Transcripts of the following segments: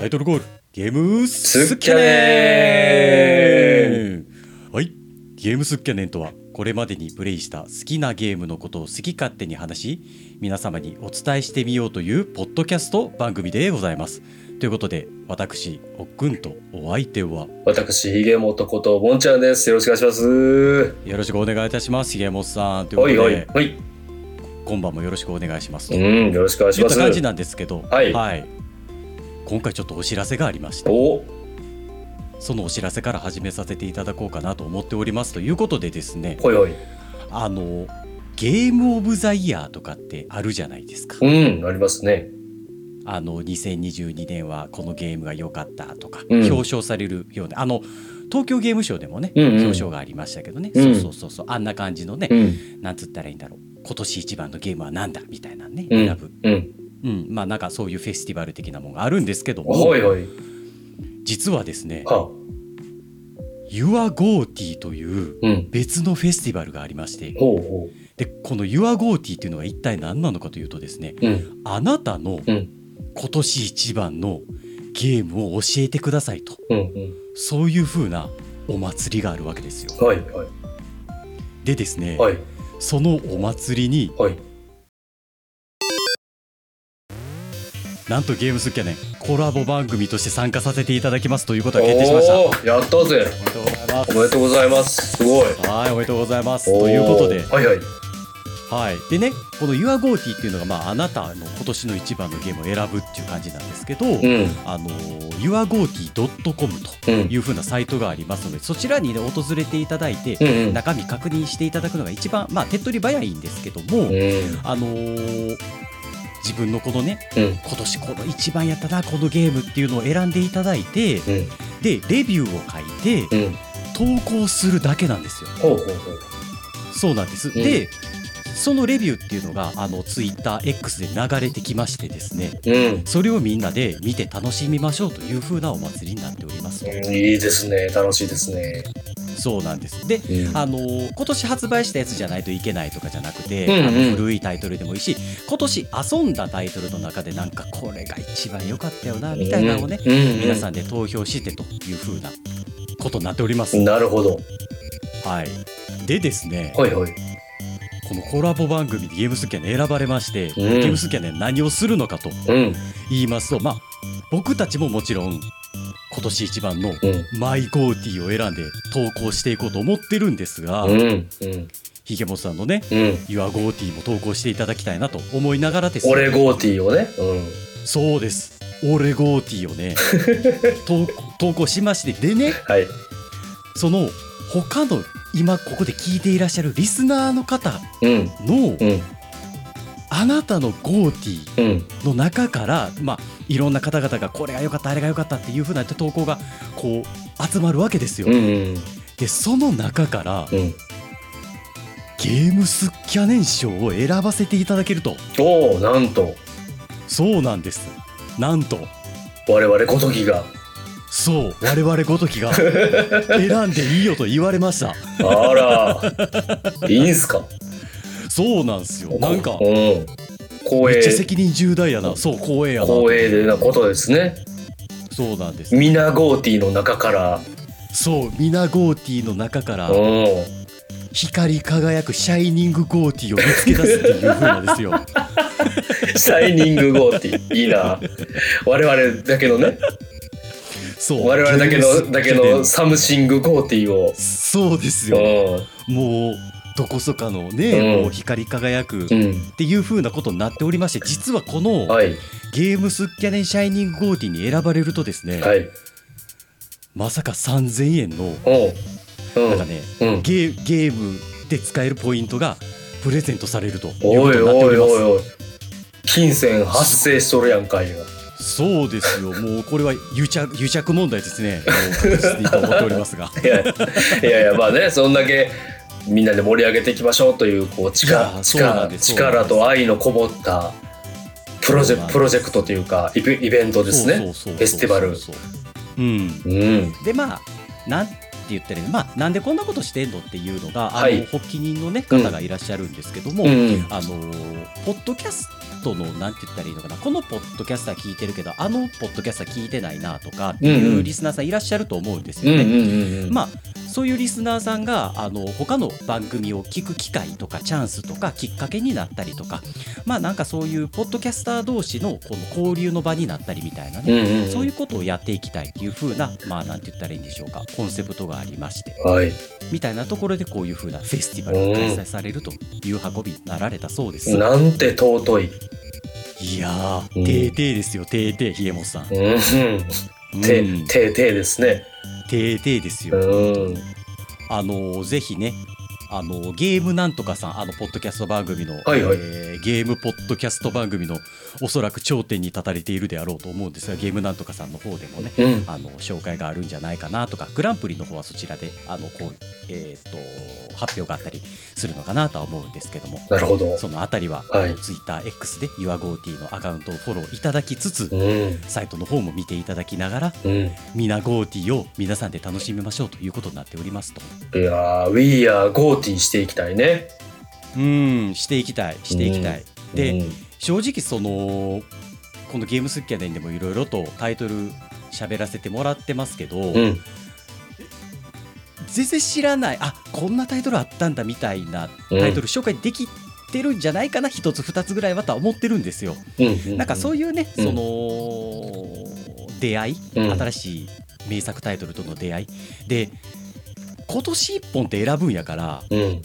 タイトルコール。ゲームスッキャネネンはい。ゲームスッキャネンとはこれまでにプレイした好きなゲームのことを好き勝手に話し皆様にお伝えしてみようというポッドキャスト番組でございます。ということで私おっくんとお相手は。私、ひげもとことぼんちゃんです。よろしくお願いします。よろしくお願いいたしますひげもっさん。というこはいとで、はいはい。今晩もよろしくお願いしますと。うん、よろしくお願いします。感じなんですけど。はい今回ちょっとお知らせがありましてお、そのお知らせから始めさせていただこうかなと思っておりますということでですねほいほい。あのゲームオブザイヤーとかってあるじゃないですか。うん、ありますね。あの2022年はこのゲームが良かったとか、うん。表彰されるようなあの東京ゲームショウでもね、うんうん。表彰がありましたけどね、うん。そうそうそうそう。あんな感じのね、うん、なんつったらいいんだろう。今年一番のゲームはなんだみたいなねうん。選ぶ、うん。うんまあなんかそういうフェスティバル的なものがあるんですけどもほいほい。実はですねは、Your GoTee といううん。別のフェスティバルがありましてほうほでこの Your GoTee っていうのが一体何なのかというとですねう。うん。あなたのうん。今年一番のゲームを教えてくださいとうん。うん。そういう風なお祭りがあるわけですよ。はいはい。でですね、はい。そのお祭りにはい。なんとゲームスキャネンコラボ番組として参加させていただきますということが決定しました。やったぜ。めでとうございます。おめでとうございます。すごい。はい、おめでとうございます。ということではいはい。はい。でね、この YourGoTee っていうのが、まあ、あなたの今年の一番のゲームを選ぶっていう感じなんですけど、うん。あの、YourGoTee.com とうん。いう風なサイトがありますので、そちらにね、訪れていただいて、うんうん。中身確認していただくのが一番、まあ、手っ取り早いんですけども、うん。あのー自分のこのねうん。今年この一番やったなこのゲームっていうのを選んでいただいてうん。でレビューを書いてうん。投稿するだけなんですよほうほうほう。そうなんです、んでそのレビューっていうのがあの TwitterX で流れてきましてですねうん。それをみんなで見て楽しみましょうという風なお祭りになっております、うんいいですね。楽しいですね。そうなんですでうんあのー今年発売したやつじゃないといけないとかじゃなくて、うんうんあの古いタイトルでもいいし今年遊んだタイトルの中でなんかこれが一番良かったよなみたいなのをね、うんうん皆さんで投票してという風なことになっております。なるほど。はい、でですね、はいはい。このコラボ番組でゲームスキャネ選ばれまして、んゲームスキャネ何をするのかとうん。言いますとまあ僕たちももちろん今年一番のうん。マイゴーティーを選んで投稿していこうと思ってるんですが、うん。うん。ひげもとさんのねうん。Your ゴーティーも投稿していただきたいなと思いながらですねオレゴーティーをね。うそうですオレゴーティーをね 投投稿しましてでねん。はい。その他の今ここで聞いていらっしゃるリスナーの方うん。のうん。あなたのゴーティうん。ーの中からまあいろんな方々がこれが良かったあれが良かったっていうふうな投稿がこう集まるわけですよ。うん。うん。でその中からうん。ゲームスキャネン賞を選ばせていただけるとおお、なんと、そうなんですなんと我々ごときが。そう我々ごときが 選んでいいよと言われましたあら。いいんすか？そうなんですよなんかうん。光めっちゃ栄、責任重大やなそう光栄やな光栄でなことですね。そうなんですミナ GOTY の中から。そうミナ GOTY の中からうん。光り輝くシャイニングゴーティーを見つけ出すっていう風なんですよ shining GOTY。いいな。我々だけのね。そう我々だけの、だけの something GOTY を。そうですうよん。もうどこそかのね、うんもう光り輝くっうん。ていう風なことになっておりまして実はこのはい。ゲームスキャネンシャイニングゴーティーに選ばれるとですね、はい。まさか3000円のおう。うんなんか。ね、うん。ゲーゲームで使えるポイントがプレゼントされるというこおいとになっておおいります。おいおい。金銭発生しとるやんかいな。そうですよ。もうこれは癒着癒着問題ですね。もう確実にと思っておりますが。いやいやいやまあねそんだけみんなで盛り上げていきましょうというこう力力と愛のこもったプロジェプロジェクトというかイベントですね。フェスティバル。そうう。ん。うん。でまあなん言ったらまあなんでこんなことしてんのっていうのが、はい。あの発起人のね方がいらっしゃるんですけども、うん。あのポッドキャストのなんて言ったらいいのかな？このポッドキャスター聞いてるけどあのポッドキャスター聞いてないなとかっていうリスナーさんいらっしゃると思うんですうんよね。まあそういうリスナーさんがあの他の番組を聞く機会とかチャンスとかきっかけになったりとかまあなんかそういうポッドキャスター同士のこの交流の場になったりみたいなね、うんうんうん。そういうことをやっていきたいっていう風なまあなんて言ったらいいんでしょうかコンセプトがありましてはい。みたいなところでこういう風なフェスティバルが開催されるという運びになられたそうです。なんて尊い。いやー、うん。てーてーですよ、てーてー、ひえもっさん。うん。うん。てててですねてーてーですうよ。んあのーぜひね、あのーゲームなんとかさん、あの、ポッドキャスト番組の、はいはいえーゲームポッドキャスト番組のおそらく頂点に立たれているであろうと思うんですが、ゲームなんとかさんの方でもね、うん。あの紹介があるんじゃないかなとかグランプリの方はそちらであのこう、えー、と発表があったりするのかなとは思うんですけどもなるほど。そのあたりは、はい。ツイッター X で YourGoT のアカウントをフォローいただきつつ、うん。サイトの方も見ていただきながらうん。みな GoT を皆さんで楽しみましょうということになっておりますと。いやー We are GoTy していきたいね。うんしていきたいしていきたい、で、うん正直そのこのゲームスッキャネンでもいろいろとタイトル喋らせてもらってますけど、うん。全然知らないあこんなタイトルあったんだみたいなタイトル紹介できてるんじゃないかな一つ二つぐらいはとは思ってるんですよ。うんなんかそういいうね、うん。その出会い、うん。新しい名作タイトルとの出会い。で今年一本って選ぶんやからうん、うん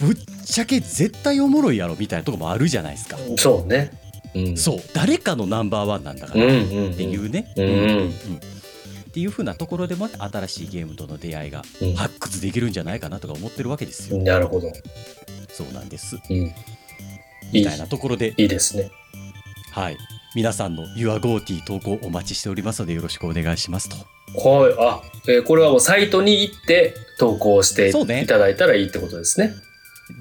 ぶっちゃけ絶対おもろいやろみたいなとこもあるじゃないですか。そうね。うん。そう。誰かのナンバーワンなんだかうんらっていうね。うん。うんっていう風なところでもね新しいゲームとの出会いがうん。発掘できるんじゃないかなとか思ってるわけですよ。なるほど。そうなんです。うん。みたいなところで、いい。ですね。はい。皆さんの YourGoT 投稿お待ちしておりますのでよろしくお願いしますと。はい。あ、えーこれはもうサイトに行って投稿してそうね。いただいたらいいってことですね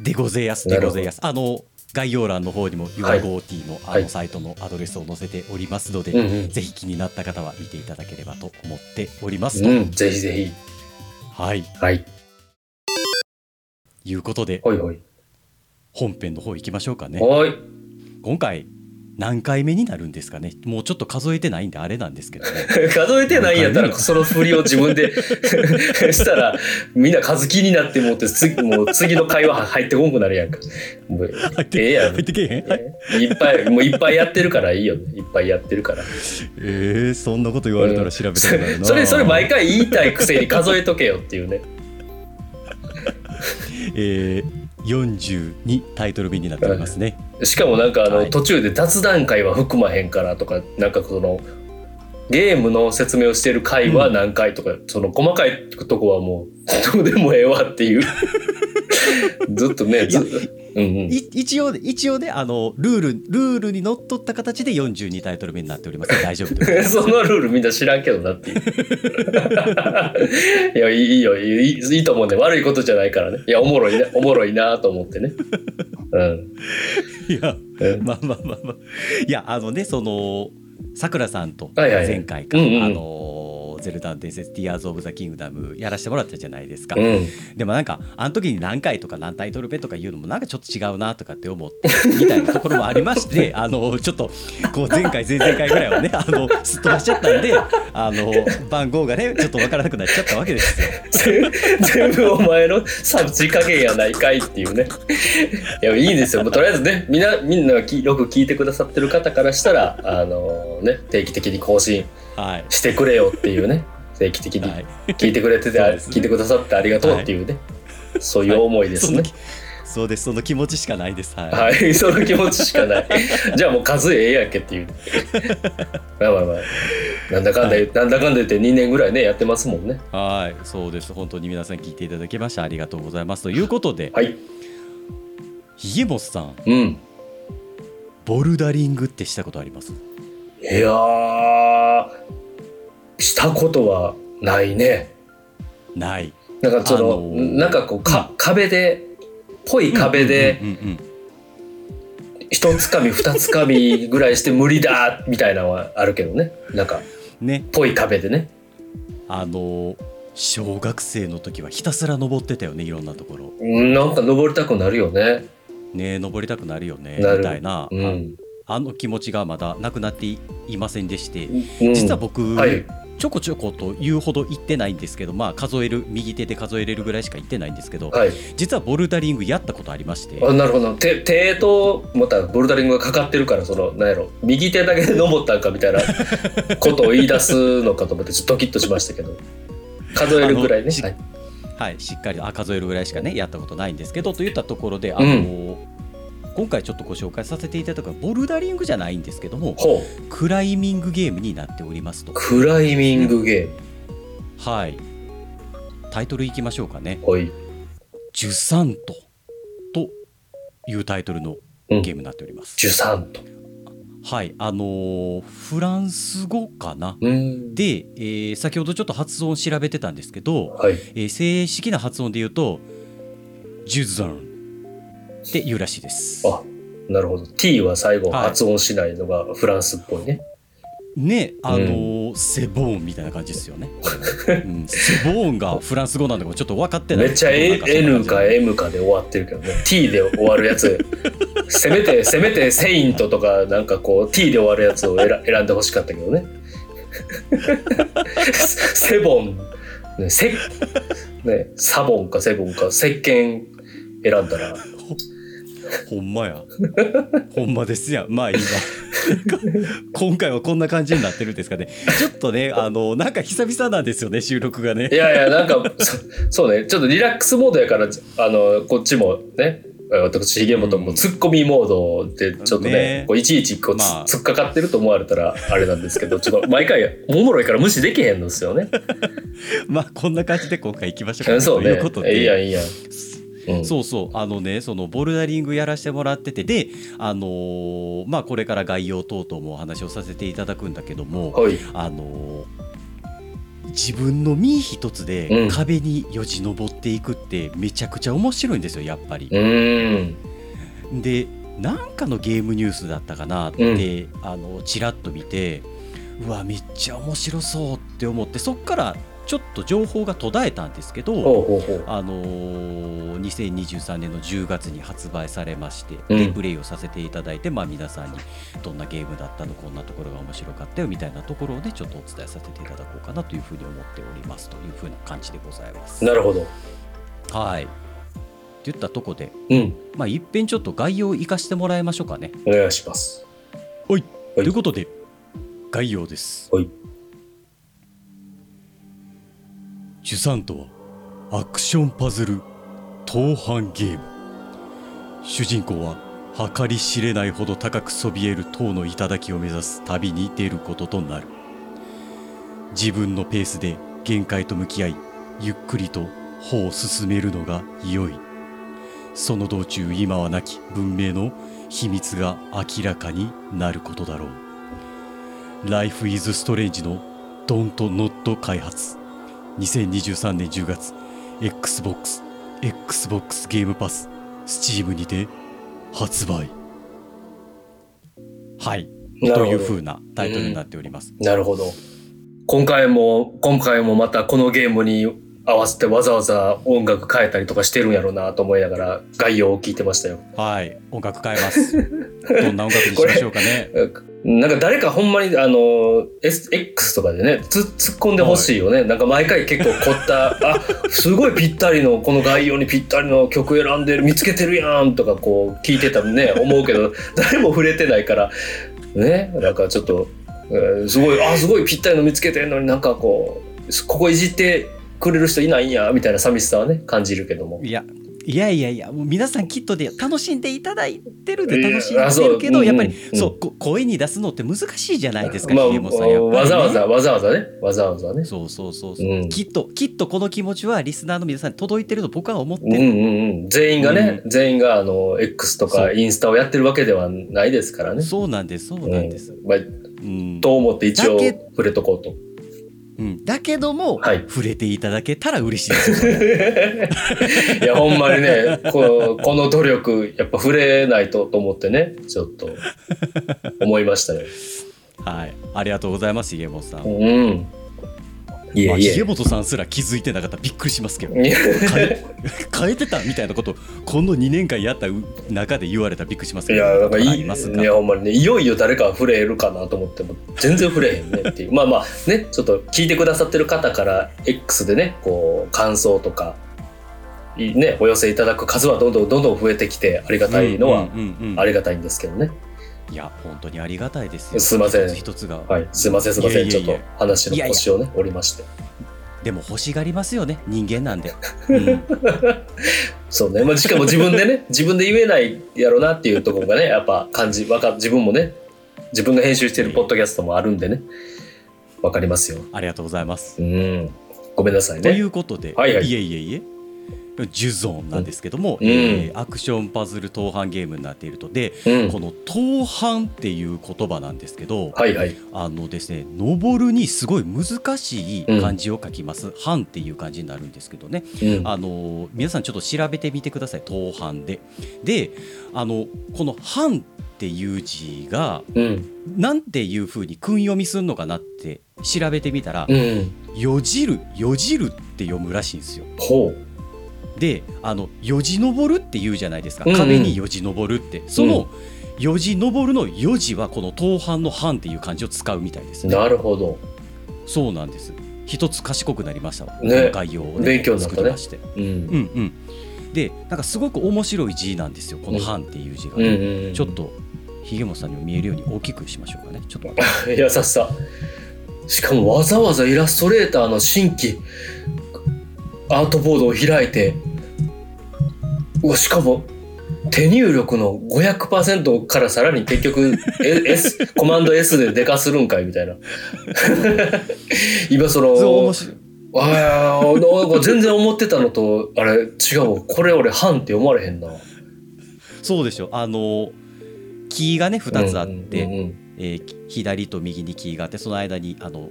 でごぜやすでごぜやす。あの、概要欄の方にもはい YourGoT のあはいのサイトのアドレスを載せておりますので、ぜひ気になった方は見ていただければと思っておりますと。うんぜひぜひはい。はいいうことで、本編の方行きましょうかね。今回、何回目になるんですかね？もうちょっと数えてないんであれなんですけどね。数えてないんやったらその振りを自分で したらみんな数気になってもって次もう次の会話入ってこんくなるやんか。もう入ってええやん。入ってけえへん、はいいっぱいもういっぱいやってるからいいよ。いっぱいやってるから。えー、そんなこと言われたら調べたくなるな、それそれ毎回言いたいくせに数えとけよっていうね。えー、42タイトル目になっておりますね。しかもなんかあの、はい。途中で雑談会は含まへんからとかなんかそのゲームの説明をしてる回は何回とか、その細かいとこはもう どうでもええわっていう。ずっとねずうんうん。い一応一応ねあのルールルールにのっとった形で42タイトル目になっております。大丈夫で。すそのルールみんな知らんけどなっていう。いや、いいよ。いい、いいと思うんで、悪いことじゃないからね。いや、おもろいね、おもろいなと思ってね。うん。いやうん。まあまあまあまあ。いやあのねそのさくらさんと前回か、うんうんあのゼルダの伝説ティアーズ・オブ・ザ・キングダムやらせてもらったじゃないですか、うん。でもなんかあの時に何回とか何タイトル目とか言うのもなんかちょっと違うなとかって思って みたいなところもありましてあのちょっとこう前回前々回ぐらいはねあのすっ飛ばしちゃったんであの番号がねちょっとわからなくなっちゃったわけですよ。全全部お前の察知加減やないかいっていうね。いや、いいですよ。もうとりあえずね、みんな、みんながきよく聞いてくださってる方からしたら、あのね、定期的に更新はいしてくれよっていうね。定期的にはい聞いてくれてて、そうですね聞いてくださってありがとうっていうね。そういう思いですね。そうですその気持ちしかないですはい、はい、その気持ちしかない。じゃあもう数ええやんけっていう。まあまあまあ。なんだかんだ言う、なんだかんだ言って2年ぐらいね、やってますもんね。はいそうです本当に皆さん聞いていただきましてありがとうございますということではい。ひげもさんうん。ボルダリングってしたことあります？いやー、したことはないね。ないなんかその、あのーなんかこう、か、壁で、ぽい壁で、一つかみ二つかみぐらいして無理だみたいなのはあるけどね。なんか、ねぽい壁でね。あの小学生の時はひたすら登ってたよねいろんなところうんなんか登りたくなるよね。ね登りたくなるよねみたいな、うん。ああの気持ちがまだなくなっていいませんでしてうん。実は僕、はい。ちょこちょこと言うほど行ってないんですけどまあ数える右手で数えれるぐらいしか行ってないんですけど、はい。実はボルダリングやったことありまして。あなるほど。手手とまたボルダリングがかかってるからそのなんやろ。右手だけで登ったんかみたいなことを言い出すのかと思ってちょっとドキッとしましたけど。数えるぐらいね。はい。はい、しっかりあ数えるぐらいしかねやったことないんですけどといったところであの、今回ちょっとご紹介させていただくのはボルダリングじゃないんですけどもクライミングゲームになっておりますと。クライミングゲはい。タイトルいきましょうかね。ームほい「ジュサント」というタイトルのゲームになっております、ジュサンとはい。あのーフランス語かな？うん。で、えー先ほどちょっと発音調べてたんですけど、はい。えー正式な発音で言うとジュザンって言うらしいです。あなるほど。T は最後はい。発音しないのがフランスっぽいね、ねあのーセボーンみたいな感じですよね、うん、セボーンがフランス語なんだかちょっと分かってない。めっちゃ N か M かで終わってるけどね。T で終わるやつ。せめてせめてセイントとかなんかこう T で終わるやつを選選んでほしかったけどね。セボン。ねセねサボンかセボンか石鹸選んだらほんまや。ほんまですやん。まあいいわ。今回はこんな感じになってるんですかね。ちょっとねあのなんか久々なんですよね収録がね。いやいやなんかそそうね。ちょっとリラックスモードやからあのこっちもね私ひげもともツッコミモードでちょっとねね。こういちいちこうつ,、まあ。っかかってると思われたらあれなんですけどちょっと毎回おもろいから無視できへんのですよね。まあこんな感じで今回行きましょうかねそうね。ということで。いいやんいいやん。うん。そうそう。あのねそのボルダリングやらせてもらってて。であのーまあこれから概要等々もお話をさせていただくんだけどもはい。あのー自分の身一つでうん。壁によじ登っていくってめちゃくちゃ面白いんですよやっぱり。でなんかのゲームニュースだったかなって、あのちらっと見てうわめっちゃ面白そうって思ってそっからちょっと情報が途絶えたんですけど。あのー2023年の10月に発売されまして、うんでプレイをさせていただいて、まあ、皆さんにどんなゲームだったのこんなところが面白かったよみたいなところをねちょっとお伝えさせていただこうかなというふうに思っておりますというふうな感じでございます。なるほど。はいって言ったとこで、うんまあ、いっぺんちょっと概要を生かしてもらいましょうかね。お願いします。はい、はいということで概要です。はいジュサンとはアクションパズル盗犯ゲーム。主人公は計り知れないほど高くそびえる塔の頂を目指す旅に出ることとなる。自分のペースで限界と向き合いゆっくりと歩を進めるのが良い。その道中今はなき文明の秘密が明らかになることだろう。Life is Strange の Don't Not 開発。2023年10月 XBOX XBOX ゲームパス Steam にて発売。はい。という風なタイトルになっております、なるほど。今回も、今回もまたこのゲームに合わせてわざわざ音楽変えたりとかしてるんやろうなと思いながら概要を聞いてましたよ。はい。音楽変えます。どんな音楽にしましょうかね なんか誰かほんまにあの S X とかでねつ突っ込んでほしいよね、なんか毎回結構凝ったあすごいぴったりのこの概要にぴったりの曲選んでる見つけてるやんとかこう聞いてたらね思うけど 誰も触れてないからねなんかちょっと、えーすごいあすごいぴったりの見つけてるのになんかこうここいじってくれる人いないんやみたいな寂しさはね感じるけども。いやいやいやいやもう皆さんきっとで楽しんでいただいてるで楽しんでるけどやっぱり、うんうん。そうこ声に出すのって難しいじゃないですか、まあねわざわざわざわざね。わざわざね。そうそうそうそう、うん。きっときっとこの気持ちはリスナーの皆さんに届いてると僕は思ってる、うんうんうん、全員がね、全員があの X とかインスタをやってるわけではないですからね。そうなんですそうなんです、うん。まあ、うん。と思って一応触れとこうと。うん。だけども、はい。触れていただけたら嬉しいですよ。いやほんまにねここの努力やっぱ触れないとと思ってねちょっと 思いましたよ。はい。ありがとうございますひげもさん、うん、まあ、いえ。いえ重本さんすら気づいてなかったらびっくりしますけど。変え変えてたみたいなことこの2年間やった中で言われたらびっくりしますけど。いやなんかいあいりまいやほんまに。ねいよいよ誰か触れるかなと思っても全然触れへんねっていう。まあまあねちょっと聞いてくださってる方から X でねこう感想とかいねお寄せいただく数はどんどんどんどん増えてきてありがたいのはうんうんうんうん。ありがたいんですけどね、いや本当にありがたいですよ。すいません。一つが、はい。すいませんすいません。ちょっと話の腰をね折りまして。でも欲しがりますよね。人間なんで、うん、そうね、まあ、しかも自分でね 自分で言えないやろなっていうところがねやっぱ感じわか自分もね自分が編集してるポッドキャストもあるんでね。わかりますよ。ありがとうございます、うん。ごめんなさいといねうことで、はいはい。いえいえいえジュゾーンなんですけども、うん。えーアクションパズル当販ゲームになっていると。で、うん。この当販っていう言葉なんですけど、はいはい。あのですね登るにすごい難しい漢字を書きます「藩」っていう漢字になるんですけどね、うん。あの皆さんちょっと調べてみてください当藩で。であのこの「藩」っていう字がうん。なんていうふうに訓読みするのかなって調べてみたらうん「よじる」「よじる」って読むらしいんですよ。ほうであの「よじ登る」って言うじゃないですか、うんうん壁によじ登るってその「よじ登る」の「よじ」はこの当藩の「藩」っていう漢字を使うみたいですね。なるほどそうなんです。一つ賢くなりましたわ。ね概要をね勉強になっまして。うんうんうん。で、なんかすごく面白い字なんですよ。この「藩」っていう字がうんね、うんちょっとひげもさんにも見えるように大きくしましょうかね。ちょっと。優しさしかもわざわざイラストレーターの新規アートボードを開いてうわしかも手入力の500%からさらに結局 S コマンド S ででかするんかいみたいな。今その。あーなんか全然思ってたのとあれ違うわ。これ俺半って読まれへんな。そうでしょ。あのキーがね二つあって、うんうんうんえー左と右にキーがあって、その間にあの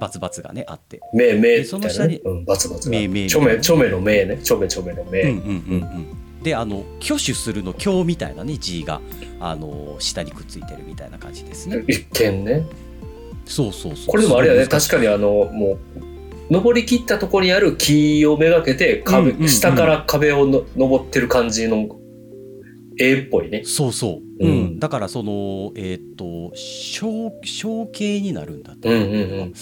バツバツがねあって。目目その下にうん、バツバツちょめちょめの目ね。ちょめちょめの目、うんうんうんうん。であの挙手するの今日みたいなね字があの下にくっついてるみたいな感じですね。一見ね。そうそうそう。これでもあれやね。確かにあのもう登り切ったところにある木をめがけて壁、うんうんうん。下から壁をの登ってる感じの絵っぽいね。そうそう、ううん。んだからそのえーっと象象形になるんだったうんうんうん。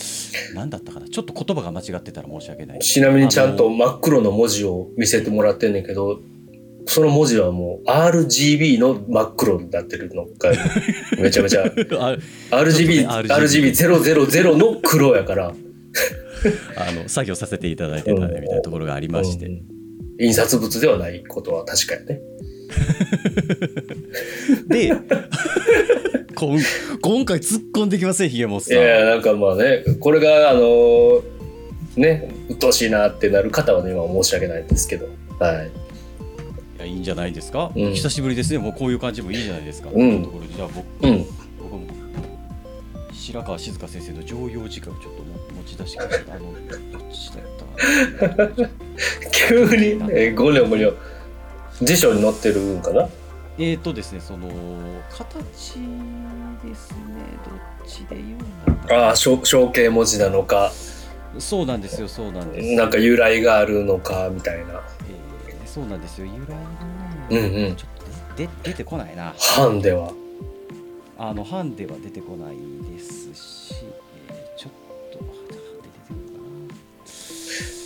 何だったかな。ちょっと言葉が間違ってたら申し訳ない。ちなみにちゃんと真っ黒の文字を見せてもらってんねんけどその文字はもう RGB の真っ黒になってるのが めちゃめちゃあ RGB、ちょっとね RGB000 の黒やから。あの作業させていただいてたねみたいなところがありまして、うん。うん印刷物ではないことは確かやね。でこん今回突っ込んできませんひげもさんやなんかまあねこれがあのーね鬱陶しいなってなる方はね今は申し訳ないんですけど。はいいやいいんじゃないですか、うん。久しぶりですね。もうこういう感じもいいじゃないですか、うん。ところで。じゃあ僕うん。僕も白川静香先生の常用時間をちょっとも持ち出してくださいあのどっちだったかな。急に、ね、ゴニョゴニョ辞書に載ってるんかな？えーとですね、その形ですね、どっちで言うんだろうああ象象形文字なのか。そうなんですよ、そうなんです。なんか由来があるのかみたいな。えーそうなんですよ、由来うんうん。ちょっとで出てこないな。版では。あの、版では出てこないですし、えーちょっと、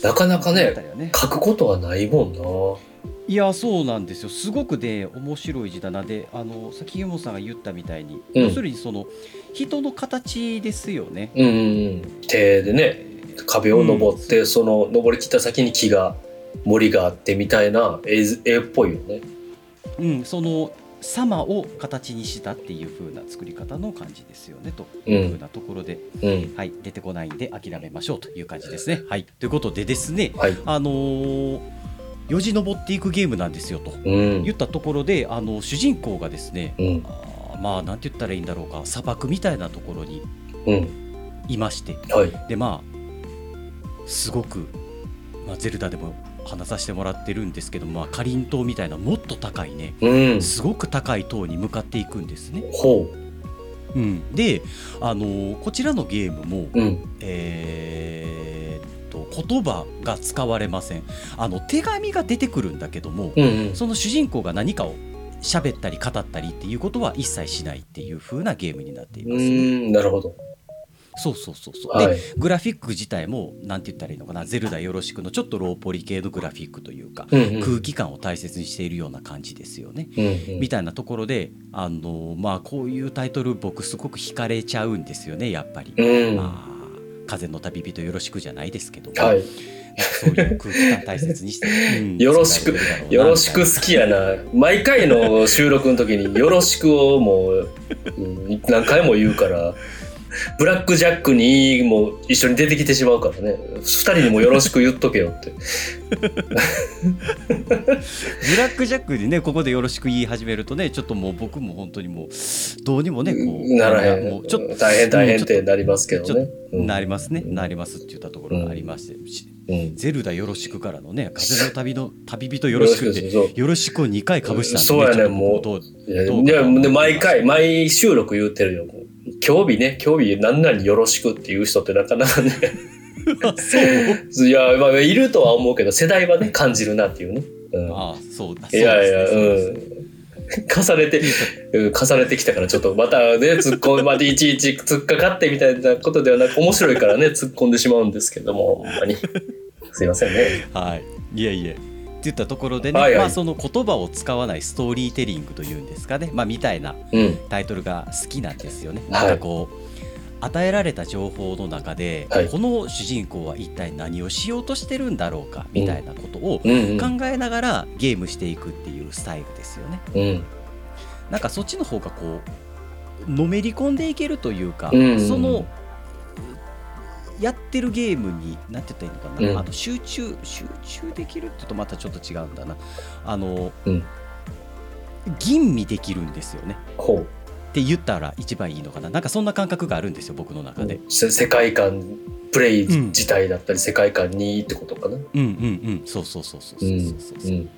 な。なかなかねね。書くことはないもんな。いやそうなんですよ。すごくね面白い字だな。であのさっき湯本さんが言ったみたいに、うん。要するにその人の形ですよね。うんうんうん。手でね壁を登って、その登りきった先に木が森があってみたいな絵絵っぽいよね。うん、その様を形にしたっていう風な作り方の感じですよねとうん。いう風なところで、うん。はい、出てこないんで諦めましょうという感じですね。はい、ということでですね、はい。あのーよじ登っていくゲームなんですよとうん。言ったところであの主人公がですねうん。あーまあなんて言ったらいいんだろうか砂漠みたいなところにうん。いまして。はい。でまあすごく、まあ、ゼルダでも話させてもらってるんですけど、まあ、かりんとうみたいなもっと高いねうんすごく高い塔に向かっていくんですね。ほうん、で、あのーこちらのゲームも、うん。えーっと言葉が使われませんあの手紙が出てくるんだけども、うんうん。その主人公が何かを喋ったり語ったりっていうことは一切しないっていう風なゲームになっていうます、ーん、なるほど。そうそうそうそう、はいでグラフィック自体もなんて言ったらいいのかな「ゼルダよろしく」のちょっとローポリ系のグラフィックというか、うんうん。空気感を大切にしているような感じですよね。うんうんみたいなところであのまあこういうタイトル僕すごく惹かれちゃうんですよねやっぱり。うん。はまあ風の旅人よろしくじゃないですけど、い。そういう空気感大切にして、うん よろしくよろしく好きやな。毎回の収録の時によろしくをもう、うん何回も言うから、ブラックジャックにも一緒に出てきてしまうからね。二人にもよろしく言っとけよって。ブラックジャックにねここでよろしく言い始めるとねちょっともう僕も本当にもうどうにもねこうならへん。もうちょっと大変大変ってなりますけどね。うんなりますね、なりますって言ったところがありまして、しうんゼルダよろしくからのね風の旅の 旅人よろしくってよろしくを2回かぶしたんで、そうやねもうどういや毎回、毎収録言うてるよ。今日日ね、今日日何々よろしくっていう人ってなかなかね。いや、まあ、いるとは思うけど、世代はね、感じるなっていうね。うん、あそうだいやいや、そうん。重ねて、うん重ねてきたから、ちょっとまたね、突っ込んまでいちいち突っかかってみたいなことではなく、面白いからね、突っ込んでしまうんですけども、ほんまに。すいませんね。はい、いえいえ。って言ったところでね、はいはいまあその言葉を使わないストーリーテリングというんですかね、まあみたいなうん。タイトルが好きなんですよね。はいなんかこう、与えられた情報の中で、はいこの主人公は一体何をしようとしてるんだろうかみたいなことをうん、うん。考えながらゲームしていくっていうスタイルですよね。うん。なんかそっちの方がこうのめり込んでいけるというか、うんうんそのやってるゲームに何て言ったらいいのかな、うん。あの集中集中できるってとまたちょっと違うんだな。あの、うん。吟味できるんですよね。ほって言ったら一番いいのかな？なんかそんな感覚があるんですよ僕の中で、う。せ世界観、プレイ自体だったり、世界観にってことかな？うん、うんうん。そうそうそうそうそうそうそう、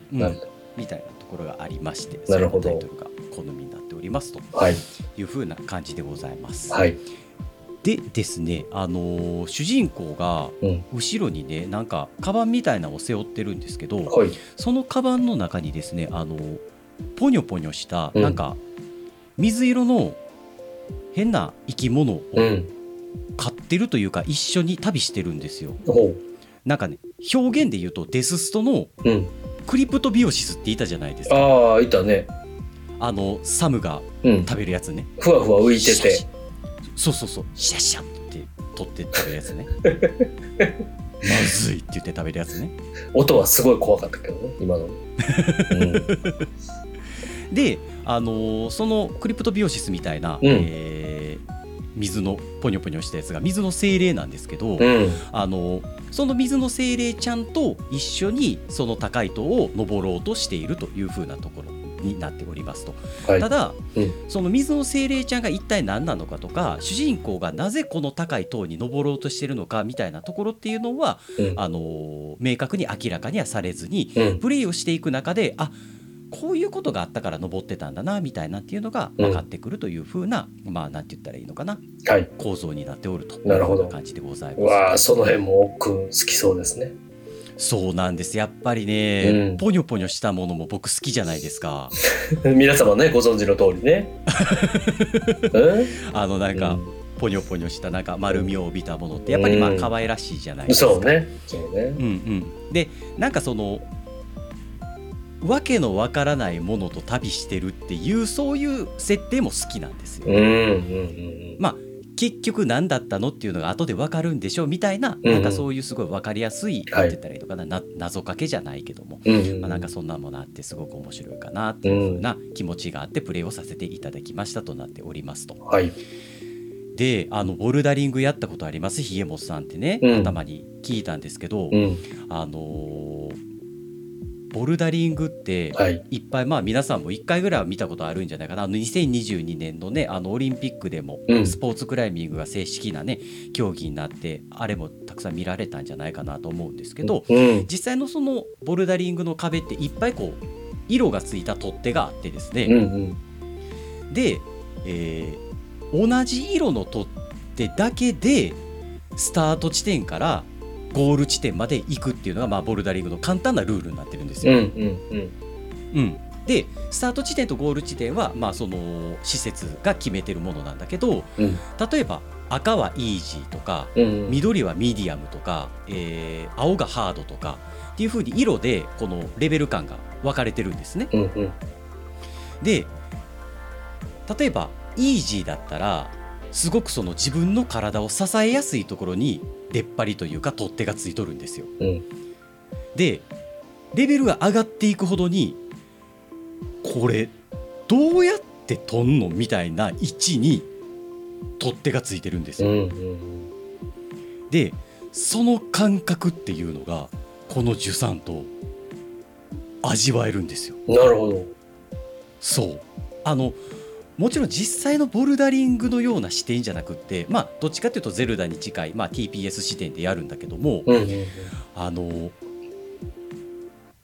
みたいなところがありましてなるほど。そういうタイトルが好みになっておりますとはい。いうふうな感じでございます。はい。でですね、あのー主人公がうん。後ろにねなんかカバンみたいなのを背負ってるんですけどはい。そのカバンの中にですねあのーポニョポニョしたうんなんか水色の変な生き物をうん。飼ってるというか一緒に旅してるんですよ。ほなんかね表現で言うとデスストのう。うん。クリプトビオシスっていたじゃないですかああ、いたね。あのサムがうん。食べるやつね。ふわふわ浮いててそうそうそうシャシャって取って食べるやつね まずいって言って食べるやつね音はすごい怖かったけどね、今の。うん。で、あのーそのクリプトビオシスみたいな、うんえー水のポニョポニョしたやつが水の精霊なんですけど、うん。あのーその水の精霊ちゃんと一緒にその高い塔を登ろうとしているという風なところになっておりますと。はい。ただ、うんその水の精霊ちゃんが一体何なのかとか主人公がなぜこの高い塔に登ろうとしているのかみたいなところっていうのはうんあのー明確に明らかにはされずにうん。プレイをしていく中であこういうことがあったから登ってたんだなみたいなっていうのがうん分かってくるというふうな、まあなんて言ったらいいのかなはい。構造になっておるというなるほどふうな感じでございます。その辺も奥好きそうですね。そうなんですやっぱりね、うんポニョポニョしたものも僕好きじゃないですか。皆様ね、ご存知の通りね。うん？あのなんか、ポニョポニョしたなんか丸みを帯びたものってやっぱりまあ可愛らしいじゃないですか。そうね。そうね。うんうん、でなんかそのわけのわからないものと旅してるっていうそういう設定も好きなんですよ。うんうんうんまあ結局何だったのっていうのが後でわかるんでしょうみたいな,、なんかそういうすごいわかりやすい、はいなんて言ったらいいのかなな謎かけじゃないけども、うんうん。まあ、なんかそんなものあってすごく面白いかなっていうふうな気持ちがあってプレイをさせていただきましたとなっておりますと。はい。であのボルダリングやったことあります？ひげもさんってね、うん頭に聞いたんですけど、うん。あのーボルダリングってはい。いっぱいまあ皆さんも1回ぐらいは見たことあるんじゃないかなあの2022年のねあのオリンピックでもうんスポーツクライミングが正式なね競技になってあれもたくさん見られたんじゃないかなと思うんですけどうん。実際のそのボルダリングの壁っていっぱいこう色がついた取っ手があってですね、うんうん。で、えー同じ色の取っ手だけでスタート地点からゴール地点まで行くっていうのが、まあ、ボルダリングの簡単なルールになってるんですよ。うんうんうん。うん、でスタート地点とゴール地点は、まあ、その施設が決めてるものなんだけどうん。例えば赤はイージーとかうん緑はミディアムとか、えー青がハードとかっていう風に色でこのレベル感が分かれてるんですね。うんうん。で例えばイージーだったらすごくその自分の体を支えやすいところに出っ張りというか取っ手がついとるんですよ。うんでレベルが上がっていくほどにこれどうやって取んのみたいな位置に取っ手がついてるんですうんよ。うんでその感覚っていうのがこの呪詛と味わえるんですよ。なるほどそうあのもちろん実際のボルダリングのような視点じゃなくってまあどっちかっていうとゼルダに近い、まあ、TPS 視点でやるんだけども、うんうんうんあの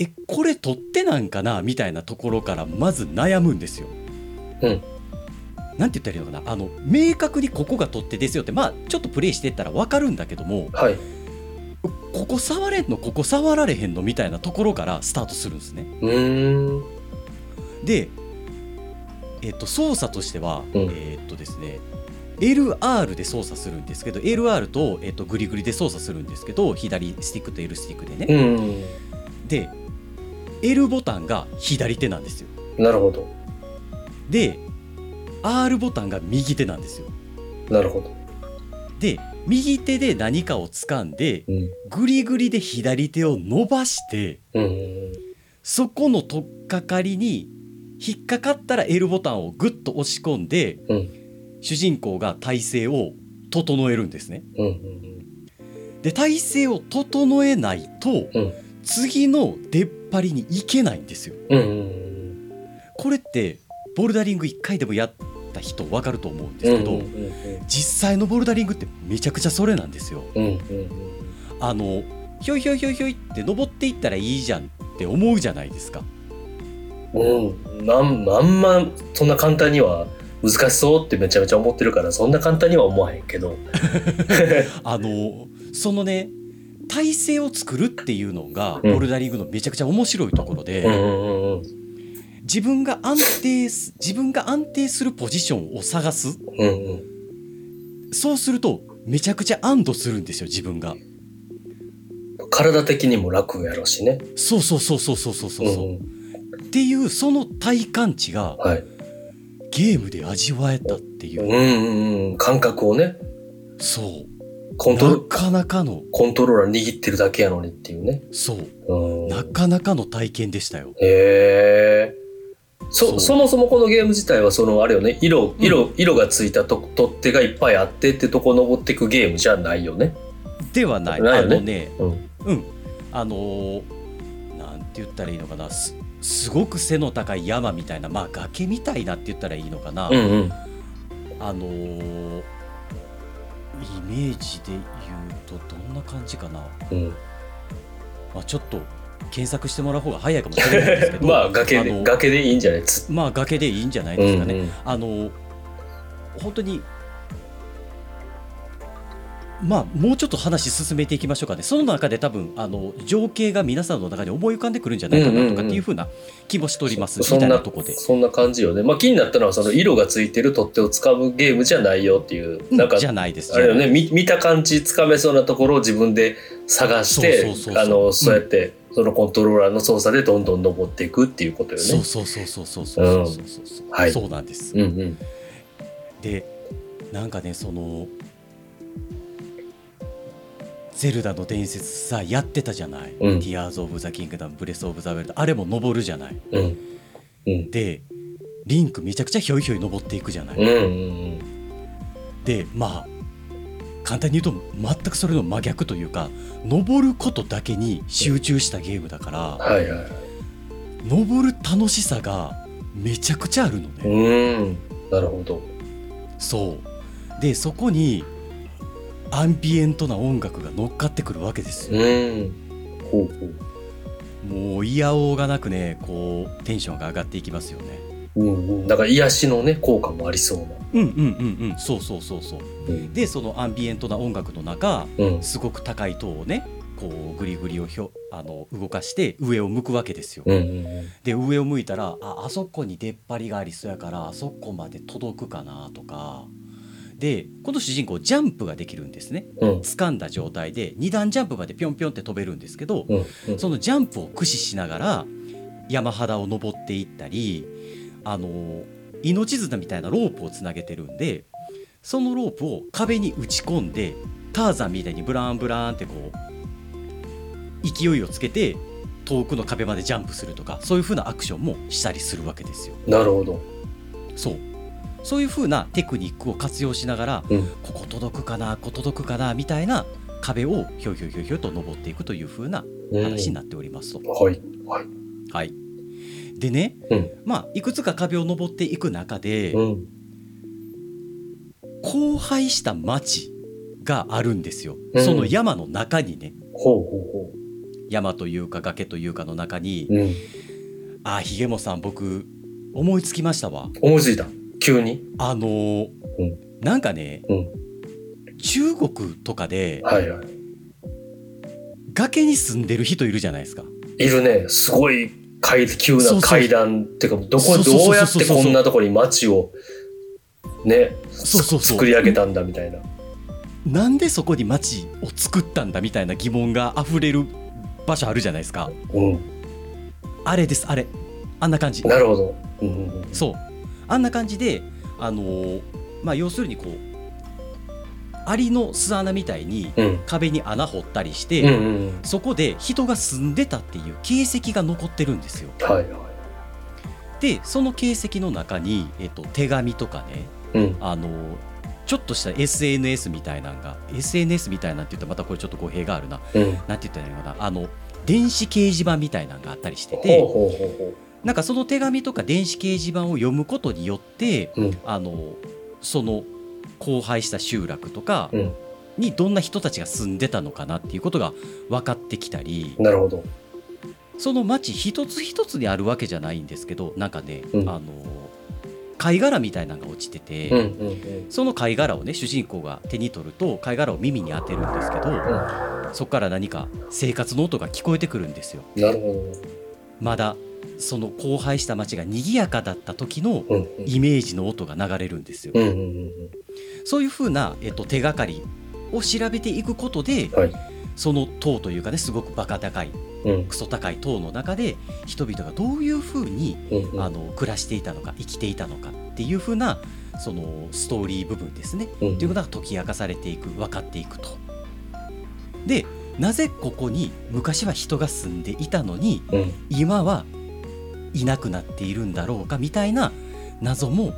えこれ取ってなんかなみたいなところからまず悩むんですよ。うんなんて言ったらいいのかなあの明確にここが取っ手ですよってまあちょっとプレイしてったら分かるんだけどもはいここ触れんのここ触られへんのみたいなところからスタートするんですね。うーんで、えっと、操作としては、うん。えっとですね LR で操作するんですけど LR と、えっと、グリグリで操作するんですけど左スティックと L スティックでね、うん。で L ボタンが左手なんですよ。なるほど。で R ボタンが右手なんですよ。なるほど。で右手で何かを掴んでうん。グリグリで左手を伸ばしてうんうん。そこの取っかかりに引っかかったら L ボタンをグッと押し込んでうん主人公が体勢を整えるんですね。うんうんで体勢を整えないと、うん次の出っ張りに行けないんですよ。これってボルダリング1回でもやった人分かると思うんですけど、実際のボルダリングってめちゃくちゃそれなんですよ。あのひょいひょいひょいひょいって登っていったらいいじゃんって思うじゃないですか。うんうんなんまんまそんな簡単には難しそうってめちゃめちゃ思ってるからそんな簡単には思わへんけど。あのそのね体勢を作るっていうのがうん。ボルダリングのめちゃくちゃ面白いところで、自分が安定す自分が安定するポジションを探す。うんうん。そうするとめちゃくちゃ安堵するんですよ自分が。体的にも楽やろうしね。そうそうそうそうそうそうそう、ううんっていうその体感値がはい。ゲームで味わえたっていう。う、んうんうん。感覚をね。そう。コントロなかなかの。コントローラー握ってるだけやのにっていうね。そう。うん。なかなかの体験でしたよ。へえそう。そそもそもこのゲーム自体はそのあれよね。色色、色がついたと取っ手がいっぱいあってってとこ登っていくゲームじゃないよね。ではない。ね。あのね。うん。うん。あのーなんて言ったらいいのかな。すすごく背の高い山みたいなまあ崖みたいなって言ったらいいのかな、うんうん。あのーイメージで言うとどんな感じかな、うん、まあ、ちょっと検索してもらう方が早いかもしれないんですけど まあ崖でいいんじゃないつまあ崖でいいんじゃないうんですかね、うんあの本当にまあもうちょっと話進めていきましょうかね。その中で多分あの情景が皆さんの中に思い浮かんでくるんじゃないかなとかっていうふうな気もしております、みたいそんななとこで。そんな感じよね。まあ気になったのはその色がついてる取っ手を掴むゲームじゃないよっていうなんかじゃないです。あれよね。見見た感じ掴めそうなところを自分で探してそうそうそうそう。あのそうやって、そのコントローラーの操作でどんどん登っていくっていうことよね。そうそうそうそうそう。そうそうそうそう、はい。そうなんです。うんうん。でなんかねそのゼルダの伝説さやってたじゃない、うん。ティアーズ・オブ・ザ・キングダムブレス・オブ・ザ・ワイルドあれも登るじゃない。うん。うん。でリンクめちゃくちゃひょいひょい登っていくじゃない、うんうん。でまあ簡単に言うと全くそれの真逆というか登ることだけに集中したゲームだから、はいはいはい。登る楽しさがめちゃくちゃあるのね、うん。なるほど。そう。でそこにアンビエントな音楽が乗っかってくるわけですよ、うん。ほうほう。もういやおうがなくねこうテンションが上がっていきますよね。うんうん、だから癒しのね効果もありそうな。うんうんうんうん。そうそうそうそう。うん。でそのアンビエントな音楽の中うん。すごく高い塔をねこうグリグリをひょあの動かして上を向くわけですよ。うんうんで上を向いたらああそこに出っ張りがありそうやからあそこまで届くかなとかでこの主人公ジャンプができるんですねうん掴んだ状態で2段ジャンプまでピョンピョンって飛べるんですけどうんうんそのジャンプを駆使しながら山肌を登っていったりあの命綱みたいなロープをつなげてるんでそのロープを壁に打ち込んでターザンみたいにブランブランってこう勢いをつけて遠くの壁までジャンプするとかそういう風なアクションもしたりするわけですよ。なるほど。そうそういう風なテクニックを活用しながらうんここ届くかなここ届くかなみたいな壁をひょいひょいひょいひょいと登っていくという風なうん話になっておりますと。はいはい。はい、でね、うんまあいくつか壁を登っていく中で、うん荒廃した町があるんですよ、うんその山の中にねほうほ山というか崖というかの中に、うほう。うん。あひげもさん僕思いつきましたわ思いついた。急に？あのーうんなんかねうん。中国とかではいはい。崖に住んでる人いるじゃないですかいるね。すごい階急な階段ってかどこそうそうそうそうどうやってこんなところに街をねそうそうそう作り上げたんだみたいな。なんでそこに町を作ったんだみたいな疑問が溢れる場所あるじゃないですかうん。あれですあれあんな感じなるほど。うんうんうん。そうあんな感じであのーまあ要するにこうアリの巣穴みたいにうん。壁に穴掘ったりして、うんうん。そこで人が住んでたっていう形跡が残ってるんですよ。はいはい。でその形跡の中に、えっと、手紙とかねうん。あのちょっとした SNS みたいなんが SNS みたいなんて言ったらまたこれちょっと語弊があるなうん。なんて言ったらいいのかなあの電子掲示板みたいなのがあったりしてほうてほうほうほなんかその手紙とか電子掲示板を読むことによってう。うん。あのその荒廃した集落とかうん。にどんな人たちが住んでたのかなっていうことが分かってきたりなるほど。その町一つ一つにあるわけじゃないんですけどなんかね、うんあの貝殻みたいなのが落ちてて、うんうんうん。その貝殻をね主人公が手に取ると貝殻を耳に当てるんですけど、そこから何か生活の音が聞こえてくるんですよ。なるほまだその荒廃した町が賑やかだった時の。イメージの音が流れるんですよ。そういうふうな、えっと、手がかりを調べていくことで、はいその塔というかねすごくバカ高いうん。うんクソ高い塔の中で人々がどういうふうにうんうん。あの暮らしていたのか生きていたのかっていうふうなそのストーリー部分ですね、うんっていうことが解き明かされていく分かっていくと。でなぜここに昔は人が住んでいたのにうん。今はいなくなっているんだろうかみたいな謎も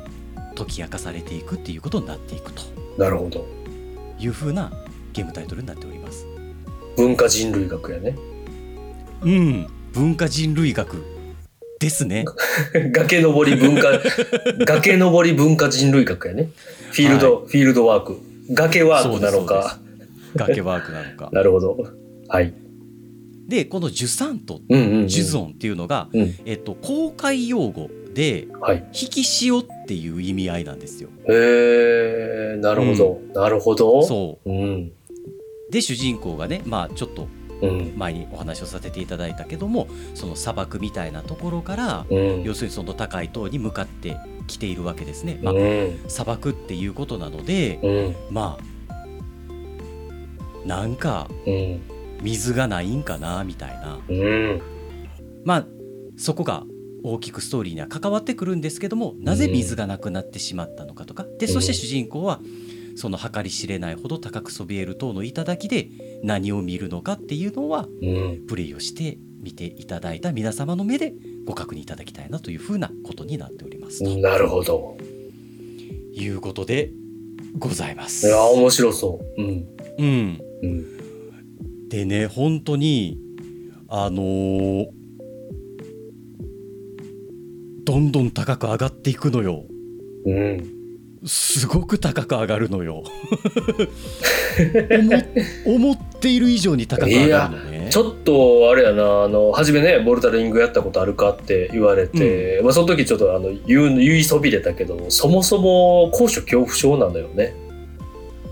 解き明かされていくっていうことになっていくとなるほど。いうふうなゲームタイトルになっております。文化人類学やね。うん、文化人類学ですね。崖登り文化、崖登り文化人類学やね。フィールド、フィールドワーク。崖ワークなのか。崖ワークなのか。なるほど。はい。でこのジュサントうんうん、うん。ジュゾンっていうのが、うん。えっと、公開用語ではい。引き潮っていう意味合いなんですよ。へえ、なるほど。なるほど。。そううん。うで主人公がねまあちょっとうん。前にお話をさせていただいたけどもその砂漠みたいなところからうん。要するにその高い塔に向かってきているわけですね。まあうん。砂漠っていうことなのでうん。まあなんかうん。水がないんかなみたいなうん。まあそこが大きくストーリーには関わってくるんですけどもなぜ水がなくなってしまったのかとかでそして主人公はその計り知れないほど高くそびえる塔の頂で何を見るのかっていうのはうん。プレイをして見ていただいた皆様の目でご確認いただきたいなというふうなことになっておりますとなるほど。いうことでございますい。や、面白そう。うん。うん、うん。でね本当にあのーどんどん高く上がっていくのよ。うん。すごく高く上がるのよ思 思っている以上に高く上がるのねちょっとあれやなあの初めねボルダリングやったことあるかって言われて、まあ、その時ちょっとあの言う言いそびれたけどそもそも高所恐怖症なんだよね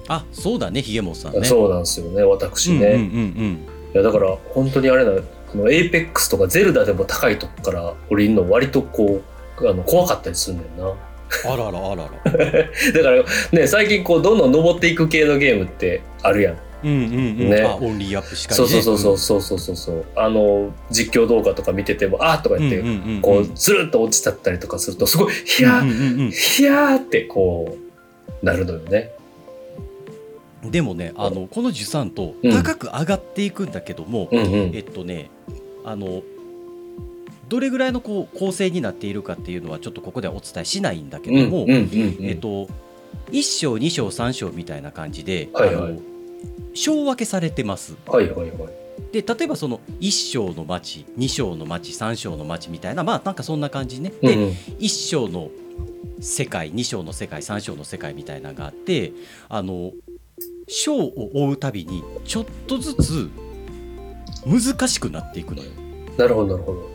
あそうだねひげもさんね。そうなんですよね私ね、うんうんうんいやだから本当にあれなこの Apex とかゼルダでも高いとこから降りるの割とこうあの怖かったりするんだよな。うんあららあらら。だからね最近こうどんどん登っていく系のゲームってあるやん。うんうんうん、ね。あオンリーアップしかりそうね。そうそうそうそうそうそう。そうあの実況動画とか見ててもあーとか言って、うんうんうんうん。こうずるっと落ちちゃったりとかするとすごいヒヤー、うんうんうんヒヤーってこうなるのよね。うんでもねあのこのジュサンとうん。高く上がっていくんだけども、うんうん。えっとねあのどれぐらいのこう構成になっているかっていうのはちょっとここではお伝えしないんだけども、うんうんうんうん。えっと1章2章3章みたいな感じで、はいはい。あの章分けされてます。はいはいはい。で例えばその1章の町2章の町3章の町みたいなまあなんかそんな感じね。で、うんうん。1章の世界2章の世界3章の世界みたいなのがあってあの章を追うたびにちょっとずつ難しくなっていくのよ。なるほどなるほど。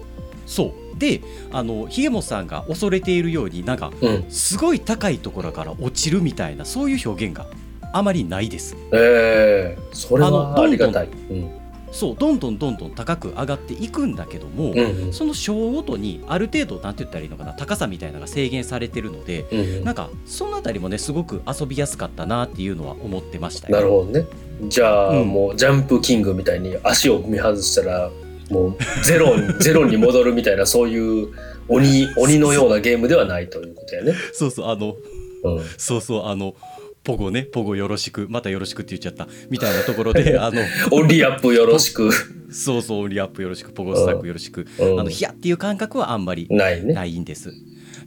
そう。であのひげもさんが恐れているようになんかうん。すごい高いところから落ちるみたいなそういう表現があまりないです。ええそれはありがたい。うんそうどんどんどんどん高く上がっていくんだけども、うんうん。その章ごとにある程度なんて言ったらいいのかな高さみたいなのが制限されてるのでうんうん。なんかそのあたりもねすごく遊びやすかったなっていうのは思ってましたよ。なるほどね。じゃあ、うん。もうジャンプキングみたいに足を踏み外したらもうゼロに ゼロに戻るみたいなそういう鬼鬼のようなゲームではないということやね。そうそうあのうん。そうそうあのポゴねポゴよろしくまたよろしくって言っちゃったみたいなところで あのオンリーアップよろしく、そうそうリアップよろしくポゴスタックよろしく、うん。あのヒヤっていう感覚はあんまりないんです。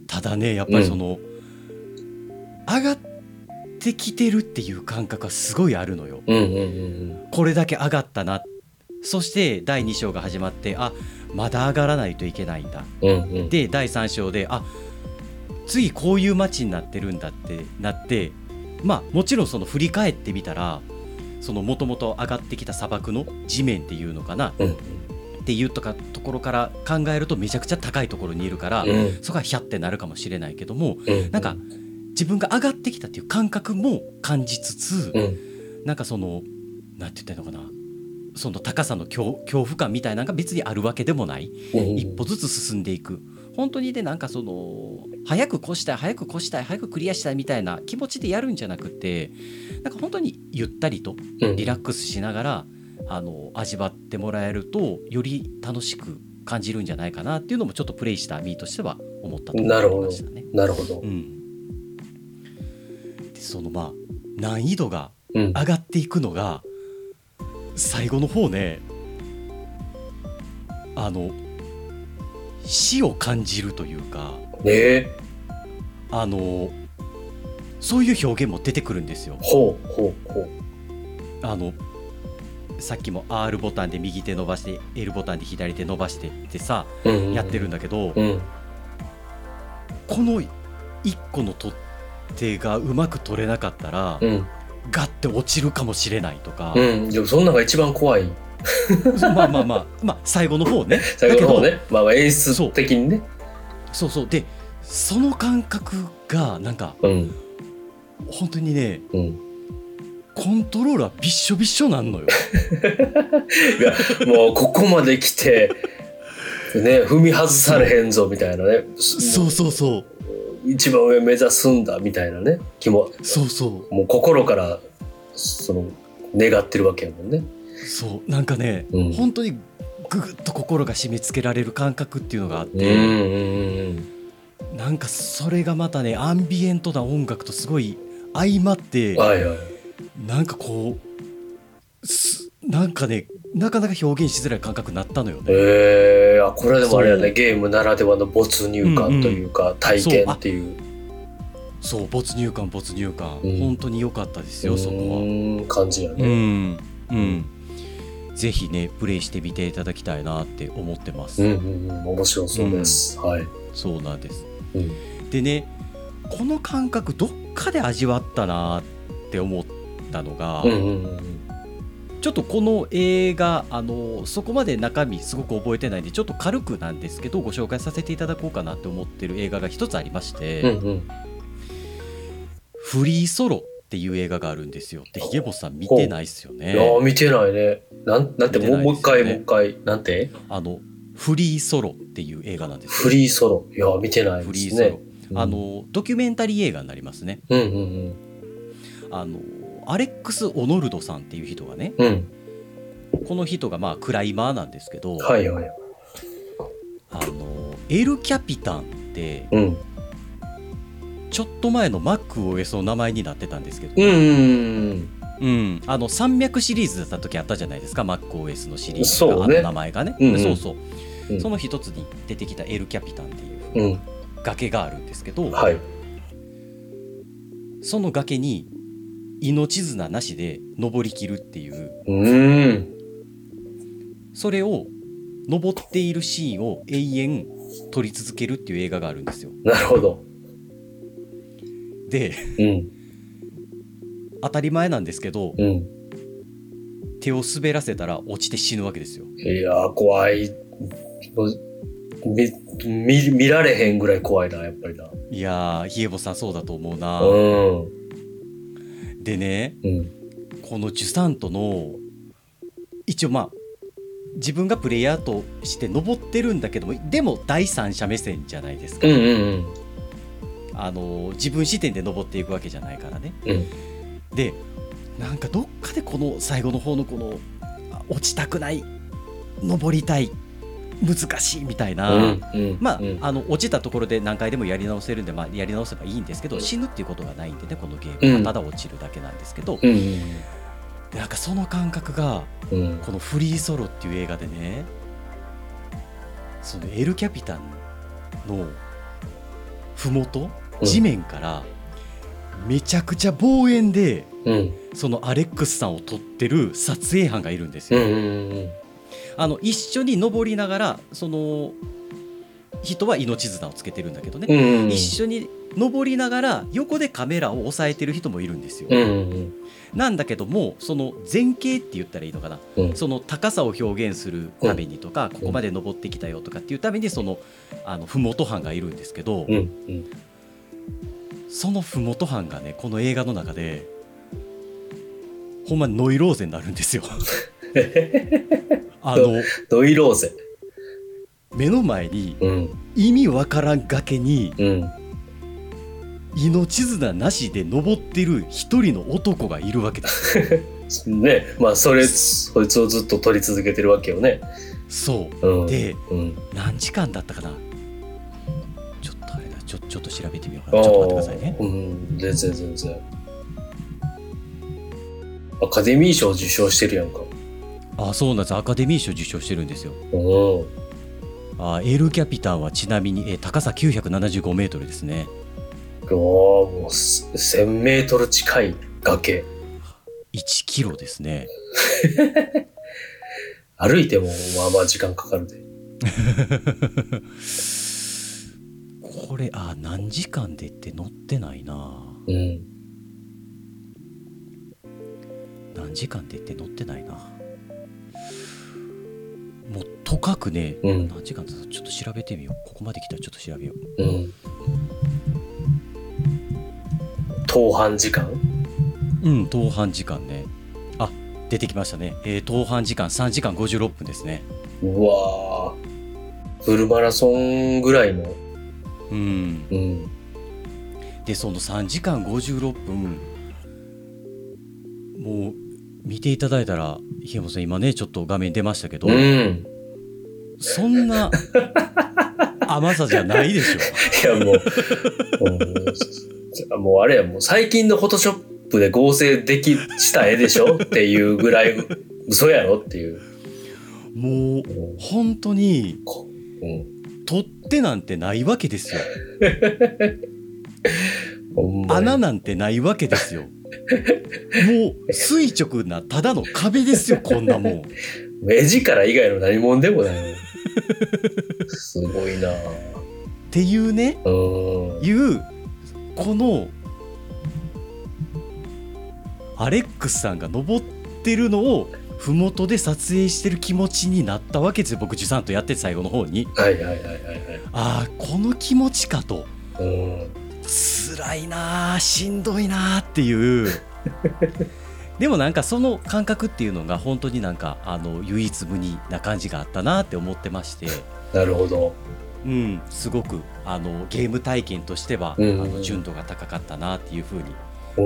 ただねやっぱりその、上がってきてるっていう感覚はすごいあるのよ。うんうんうんこれだけ上がったな。そして第2章が始まってあまだ上がらないといけないんだ。うんうん。うんで第3章であ次こういう街になってるんだってなってまあもちろんその振り返ってみたらそのもともと上がってきた砂漠の地面っていうのかなうん。っていうとかところから考えるとめちゃくちゃ高いところにいるから、うん。そこはヒャってなるかもしれないけどもうん。なんか自分が上がってきたっていう感覚も感じつつ、うん。なんかそのなんて言ったのかなその高さの恐恐怖感みたいなのが別にあるわけでもない。うん。一歩ずつ進んでいく本当にでなんかその早く越したい早く越したい早くクリアしたいみたいな気持ちでやるんじゃなくてなんか本当にゆったりとうんリラックスしながらあの味わってもらえるとより楽しく感じるんじゃないかなっていうのもちょっとプレイした身としては思ったところがありましたね。なるほどう。ん、でそのまあ難易度がうん上がっていくのが最後の方ねあの死を感じるというかねえあのそういう表現も出てくるんですよ。ほうほうほう。あのさっきも R ボタンで右手伸ばして L ボタンで左手伸ばしてってさうんやってるんだけど、うんこの一個の取っ手がうまく取れなかったら、うんガッて落ちるかもしれないとか、うん。でもそんなのが一番怖い。まあまあまあまあ最後の方ね。最後の方ね。まあまあ演出的にね。どそうそう。でその感覚がなんかうん。本当にねうん。コントローラーびっしょびっしょなんのよ。いやもうここまで来て、ね、踏み外されへんぞみたいなね。そうそうそう。一番上目指すんだみたいなね。気もそうそう。もう心からその願ってるわけやもんね。そうなんかね、うん本当にぐぐっと心が締め付けられる感覚っていうのがあっうんて、うんなんかそれがまたねアンビエントな音楽とすごい相まってうん。はいはい。なんかこうすなんかねなかなか表現しづらい感覚になったのよね。えー、あこれでもあれやねゲームならではの没入感というか、体験っていう。そう没入感没入感、うん本当に良かったですよそこは。うん感じやうね。んうんぜひねプレイしてみていただきたいなって思ってます。うんうんうん面白そうです。はい。そうなんです。うんでねこの感覚どっかで味わったなって思ったのが、うんうんうんちょっとこの映画あのそこまで中身すごく覚えてないんでちょっと軽くなんですけどご紹介させていただこうかなって思ってる映画が一つありまして、うんうんフリーソロっていう映画があるんですよ。でひげぼさん見てないっすよいねやー見てないね。なんなんて見てないもう一回もう一回なんて？あのフリーソロっていう映画なんですフリーソロ。いやー見てないフリーソですねロ、あのドキュメンタリー映画になりますね。うんうんあのアレックス・オノルドさんっていう人がねうん。うんこの人がまあクライマーなんですけど、はいはい。あのエル・キャピタンってうんちょっと前の MacOS の名前になってたんですけど、うんうん。うん、あの山脈シリーズだった時あったじゃないですか MacOS のシリーズが、ねあの名前がね、うんうん。そうそう、うん。その一つに出てきたエル・キャピタンっていううん。崖があるんですけど、はい。その崖に命綱なしで登りきるっていう。うーん。それを登っているシーンを永遠撮り続けるっていう映画があるんですよ。なるほどでうん。当たり前なんですけどうん。手を滑らせたら落ちて死ぬわけですよ。いやー怖い。み見見られへんぐらい怖いなやっぱりな。いやーひえぼさんそうだと思うな。うん。でねうん。このジュサントの一応まあ自分がプレイヤーとして登ってるんだけどもでも第三者目線じゃないですか、うんうんあの自分視点で登っていくわけじゃないからね。うん。でなんかどっかでこの最後の方のこのあ落ちたくない登りたい難しいみたいな、うんうんまあ,、うん。あの落ちたところで何回でもやり直せるんで、まあ、やり直せばいいんですけど死ぬっていうことがないんでねこのゲーム。は、うん。ただ落ちるだけなんですけど、うんでなんかその感覚がこの「フリーソロ」っていう映画でねそのエル・キャピタンの麓うん地面からめちゃくちゃ望遠でうん。そのアレックスさんを撮ってる撮影班がいるんですよ。うんうんあの一緒に登りながらその人は命綱をつけてるんだけどね、うんうん一緒に登りながら横でカメラを押さえてる人もいるんですよ。うんうんなんだけどもその前景って言ったらいいのかな。うん。その高さを表現するためにとか、ここまで登ってきたよとかっていうためにそのあの麓班がいるんですけど、うんうんその麓班がねこの映画の中でほんまノイローゼになるんですよ。あのノイローゼ目の前にうん。意味わからん崖にうん。命綱なしで登ってる一人の男がいるわけです。ねまあそれそいつをずっと撮り続けてるわけよね。そう。うん。でうん。何時間だったかな？ちょちょっと調べてみようかなちょっと待ってくださいね。うん全然全然アカデミー賞受賞してるやんかあそうなんですアカデミー賞受賞してるんですよ。うんあエル・キャピタンはちなみに、えー高さ975メートルですね。うわーもう1000メートル近い崖1キロですね。歩いてもまあまあ時間かかるで これあ何時間でって載ってないな。うん。何時間でって載ってないな。もうとかくね、うん。何時間ちょっと調べてみよう。ここまで来たらちょっと調べよう。うん。当半時間？うん当半時間ね。あ出てきましたね、えー、当半時間3時間56分ですね。うわー。フルマラソンぐらいのうん。うん。でその3時間56分。もう見ていただいたらひやもさん今ねちょっと画面出ましたけど、うん。そんな 甘さじゃないでしょ。いやもう、うん、もうあれや、もう最近のフォトショップで合成でき、した絵でしょ？っていうぐらい嘘やろ？っていう。もううん。本当にこうん。取ってなんてないわけですよ。穴なんてないわけですよ。もう垂直なただの壁ですよこんなもん。目力以外の何者でもない。すごいな。っていうねうん。いうこのアレックスさんが登ってるのを麓で撮影してる気持ちになったわけですよ僕ジュサンとやってて最後の方に。はいはいはいはいはい。ああこの気持ちかと。うん辛いなあしんどいなあっていう。でもなんかその感覚っていうのが本当になんかあの唯一無二な感じがあったなって思ってまして、なるほど。うん、すごくあのゲーム体験としては、うんあの純度が高かったなっていうふうにうん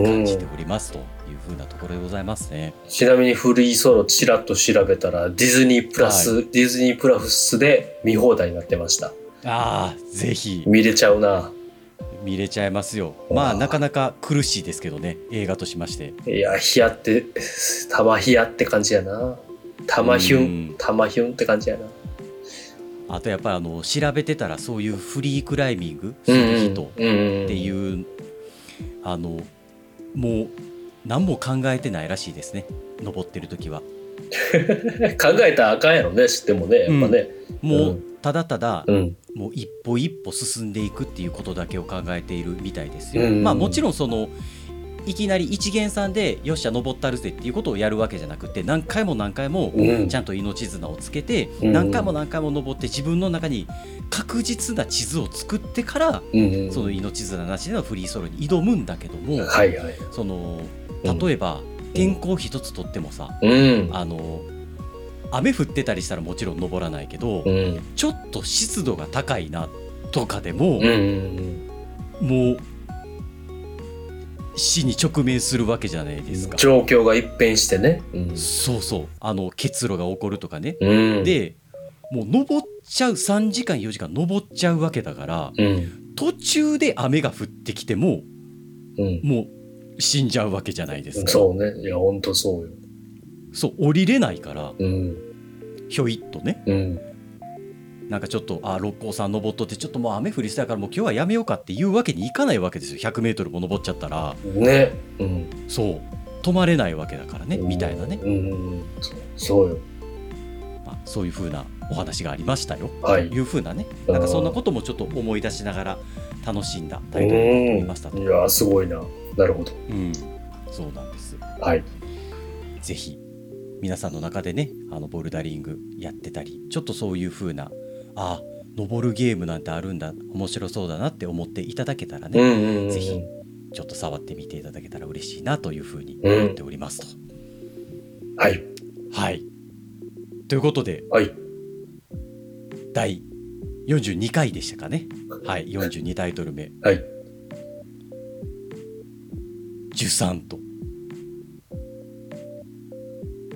感じておりますというふうなところでございますね。ちなみにフリーソロちらっと調べたらディズニープラス、ディズニープラスで見放題になってました。ああぜひ。見れちゃうな。見れちゃいますよ。まあなかなか苦しいですけどね。映画としまして。いやヒヤって玉ヒヤって感じやな。玉ヒュうん。ン玉ヒュンって感じやな。あとやっぱりあの調べてたらそういうフリークライミングする人うんうん。っていう、あのもう何も考えてないらしいですね。登ってる時は。考えたらあかんやろね知ってもねやっぱね。もううただただ、うん。もう一歩一歩進んでいくっていうことだけを考えているみたいですよ。うん。まあもちろんそのいきなり一元さんでよっしゃ登ったるぜっていうことをやるわけじゃなくて何回も何回もうん。ちゃんと命綱をつけてうん。何回も何回も登って自分の中に確実な地図を作ってからその命綱なしでのフリーソロに挑むんだけどもそのうん。例えば天候一つとってもさうん。あの雨降ってたりしたらもちろん登らないけどうん。ちょっと湿度が高いなとかでももう死に直面するわけじゃないですか。状況が一変してね。うん。そうそう。あの結露が起こるとかね。うん。でもう登っちゃう3時間4時間登っちゃうわけだからうん。途中で雨が降ってきてもうん。もう死んじゃうわけじゃないですか。そうね。いやほんとそうよ。そう降りれないからうん。ひょいっとね。うんなんかちょっとあ六甲山登っとってちょっともう雨降りそうやからもう今日はやめようかっていうわけにいかないわけですよ。100m も登っちゃったら。ね。うんそう。止まれないわけだからね。みたいなね、うんそうそうよ。まあ、そういう風なお話がありましたよ。はい。という風なね。なんかそんなこともちょっと思い出しながら楽しんだタイトルになりましたと。いやすごいな。なるほど。うん。そうなんです。はい。ぜひ皆さんの中でねあのボルダリングやってたりちょっとそういう風なあ登るゲームなんてあるんだ。面白そうだなって思っていただけたらね、うんうんうんぜひちょっと触ってみていただけたら嬉しいなというふうに思っておりますと。はい。はい。ということではい。第42回でしたかね。はい42タイトル目。はい「受産」と。